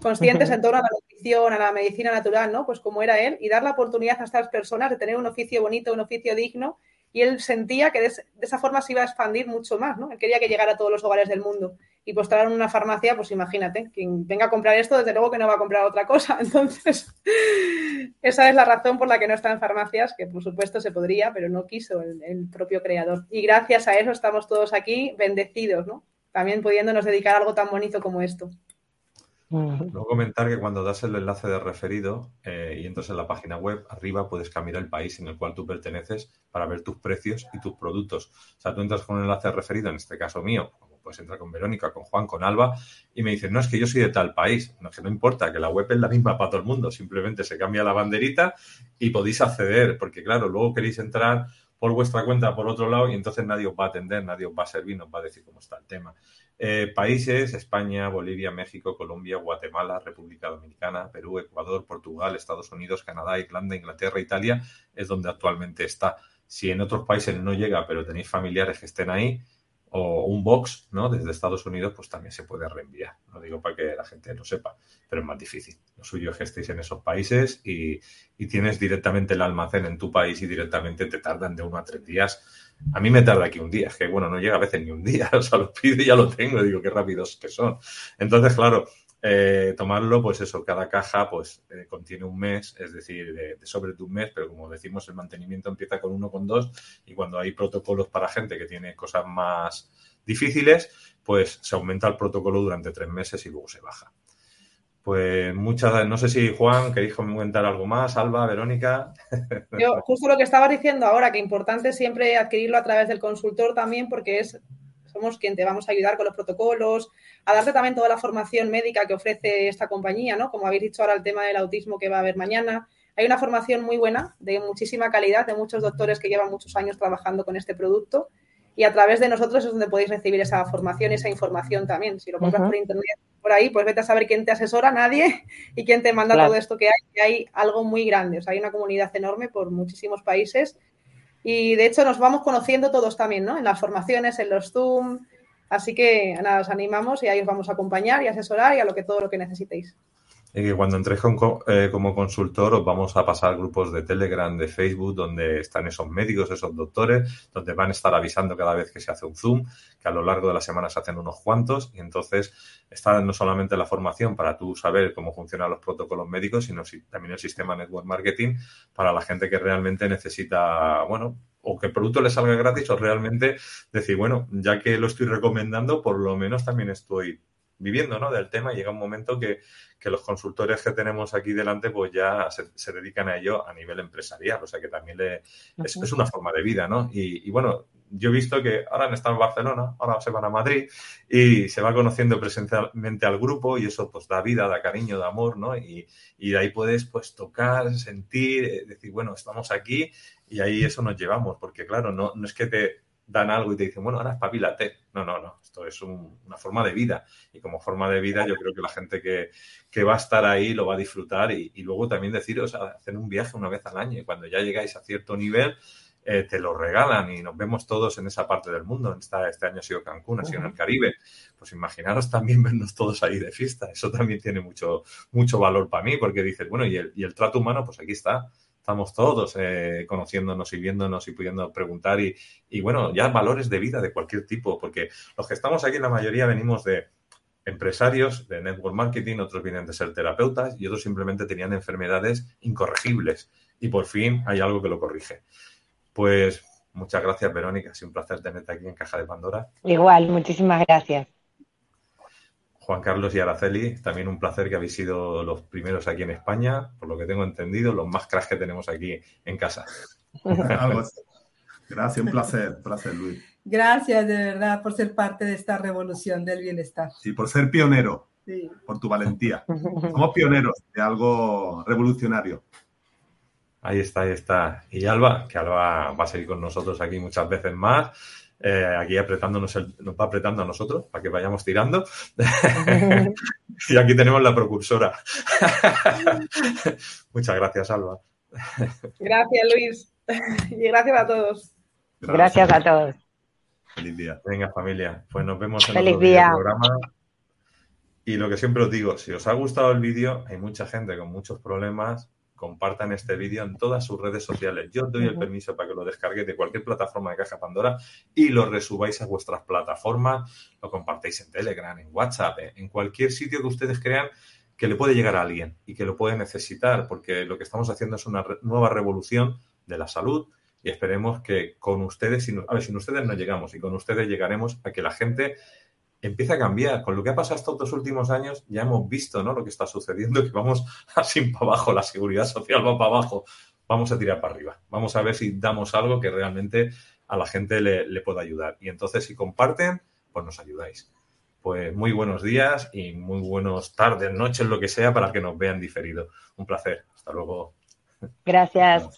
conscientes en torno a la nutrición, a la medicina natural, ¿no? Pues como era él, y dar la oportunidad a estas personas de tener un oficio bonito, un oficio digno, y él sentía que de, esa forma se iba a expandir mucho más, ¿no? Él quería que llegara a todos los hogares del mundo. Y pues estar en una farmacia, pues imagínate, quien venga a comprar esto, desde luego que no va a comprar otra cosa. Entonces, esa es la razón por la que no está en farmacias, que por supuesto se podría, pero no quiso el, el propio creador. Y gracias a eso estamos todos aquí bendecidos, ¿no? También pudiéndonos dedicar a algo tan bonito como esto. Luego comentar que cuando das el enlace de referido eh, y entras en la página web, arriba puedes cambiar el país en el cual tú perteneces para ver tus precios y tus productos. O sea, tú entras con un enlace de referido, en este caso mío, como puedes entrar con Verónica, con Juan, con Alba, y me dicen, no, es que yo soy de tal país. No, que no importa, que la web es la misma para todo el mundo, simplemente se cambia la banderita y podéis acceder, porque claro, luego queréis entrar por vuestra cuenta por otro lado y entonces nadie os va a atender, nadie os va a servir, nos va a decir cómo está el tema. Eh, países, España, Bolivia, México, Colombia, Guatemala, República Dominicana, Perú, Ecuador, Portugal, Estados Unidos, Canadá, Irlanda, Inglaterra, Italia, es donde actualmente está. Si en otros países no llega, pero tenéis familiares que estén ahí, o un box, ¿no? Desde Estados Unidos, pues también se puede reenviar. No digo para que la gente lo sepa, pero es más difícil. Lo suyo es que estéis en esos países y, y tienes directamente el almacén en tu país y directamente te tardan de uno a tres días. A mí me tarda aquí un día, es que bueno, no llega a veces ni un día, o sea, lo pido y ya lo tengo, digo, qué rápidos que son. Entonces, claro, eh, tomarlo, pues eso, cada caja pues eh, contiene un mes, es decir, de, sobre de un mes, pero como decimos, el mantenimiento empieza con uno, con dos, y cuando hay protocolos para gente que tiene cosas más difíciles, pues se aumenta el protocolo durante tres meses y luego se baja. Pues muchas, no sé si Juan, queréis comentar algo más, Alba, Verónica. Yo, justo lo que estaba diciendo ahora, que importante siempre adquirirlo a través del consultor también, porque es somos quien te vamos a ayudar con los protocolos, a darte también toda la formación médica que ofrece esta compañía, ¿no? Como habéis dicho ahora, el tema del autismo que va a haber mañana. Hay una formación muy buena, de muchísima calidad, de muchos doctores que llevan muchos años trabajando con este producto y a través de nosotros es donde podéis recibir esa formación y esa información también. Si lo compras por internet, por ahí, pues vete a saber quién te asesora, nadie, y quién te manda todo esto que hay. Y hay algo muy grande, o sea, hay una comunidad enorme por muchísimos países y de hecho nos vamos conociendo todos también, ¿no? En las formaciones, en los Zoom. Así que nada, os animamos y ahí os vamos a acompañar y asesorar y a lo que todo lo que necesitéis. Y que cuando entréis eh, como consultor os vamos a pasar grupos de Telegram, de Facebook, donde están esos médicos, esos doctores, donde van a estar avisando cada vez que se hace un Zoom, que a lo largo de la semana se hacen unos cuantos, y entonces está no solamente la formación para tú saber cómo funcionan los protocolos médicos, sino también el sistema Network Marketing para la gente que realmente necesita, bueno, o que el producto le salga gratis o realmente decir, bueno, ya que lo estoy recomendando, por lo menos también estoy viviendo ¿no? del tema y llega un momento que, los consultores que tenemos aquí delante pues ya se, dedican a ello a nivel empresarial, o sea que también le, es, una forma de vida, ¿no? Y, bueno, yo he visto que ahora han estado en Barcelona, ahora se van a Madrid y se va conociendo presencialmente al grupo y eso pues da vida, da cariño, da amor, ¿no? Y, y de ahí puedes pues tocar, sentir, eh, decir, bueno, estamos aquí y ahí eso nos llevamos, porque claro, no, no es que te dan algo y te dicen, bueno, ahora espabilate. No, no, no. Esto es una forma de vida. Y como forma de vida, yo creo que la gente que, va a estar ahí lo va a disfrutar. Y, luego también deciros, hacer un viaje una vez al año. Y cuando ya llegáis a cierto nivel, eh, te lo regalan y nos vemos todos en esa parte del mundo. Esta, este año ha sido Cancún, ha sido en el Caribe. Pues imaginaros también vernos todos ahí de fiesta. Eso también tiene mucho, mucho valor para mí, porque dices, bueno, y el, y el trato humano, pues aquí está estamos todos eh, conociéndonos y viéndonos y pudiendo preguntar y, y, bueno, ya valores de vida de cualquier tipo, porque los que estamos aquí, la mayoría venimos de empresarios de network marketing, otros vienen de ser terapeutas y otros simplemente tenían enfermedades incorregibles y por fin hay algo que lo corrige. Pues muchas gracias, Verónica. Ha sido un placer tenerte aquí en Caja de Pandora. Igual, muchísimas gracias. Juan Carlos y Araceli, también un placer que habéis sido los primeros aquí en España, por lo que tengo entendido, los más cracks que tenemos aquí en casa. Gracias, un placer, placer, Luis. Gracias de verdad por ser parte de esta revolución del bienestar. Sí, por ser pionero, sí. por tu valentía. Somos pioneros de algo revolucionario. Ahí está, ahí está. Y Alba, que Alba va a seguir con nosotros aquí muchas veces más. Eh, aquí apretándonos, el, nos va apretando a nosotros para que vayamos tirando. y aquí tenemos la procursora. Muchas gracias, Alba. Gracias, Luis. Y gracias a todos. Gracias, gracias a todos. Feliz día. Venga, familia. Pues nos vemos en Feliz día. el programa. Y lo que siempre os digo, si os ha gustado el vídeo, hay mucha gente con muchos problemas compartan este vídeo en todas sus redes sociales. Yo os doy el permiso para que lo descarguéis de cualquier plataforma de Caja Pandora y lo resubáis a vuestras plataformas, lo compartáis en Telegram, en WhatsApp, en cualquier sitio que ustedes crean que le puede llegar a alguien y que lo puede necesitar, porque lo que estamos haciendo es una nueva revolución de la salud y esperemos que con ustedes, a ver, sin ustedes no llegamos y con ustedes llegaremos a que la gente empieza a cambiar. Con lo que ha pasado estos dos últimos años, ya hemos visto ¿no? lo que está sucediendo, que vamos así para abajo, la seguridad social va para abajo, vamos a tirar para arriba. Vamos a ver si damos algo que realmente a la gente le, le pueda ayudar. Y entonces, si comparten, pues nos ayudáis. Pues muy buenos días y muy buenos tardes, noches, lo que sea, para que nos vean diferido. Un placer. Hasta luego. Gracias.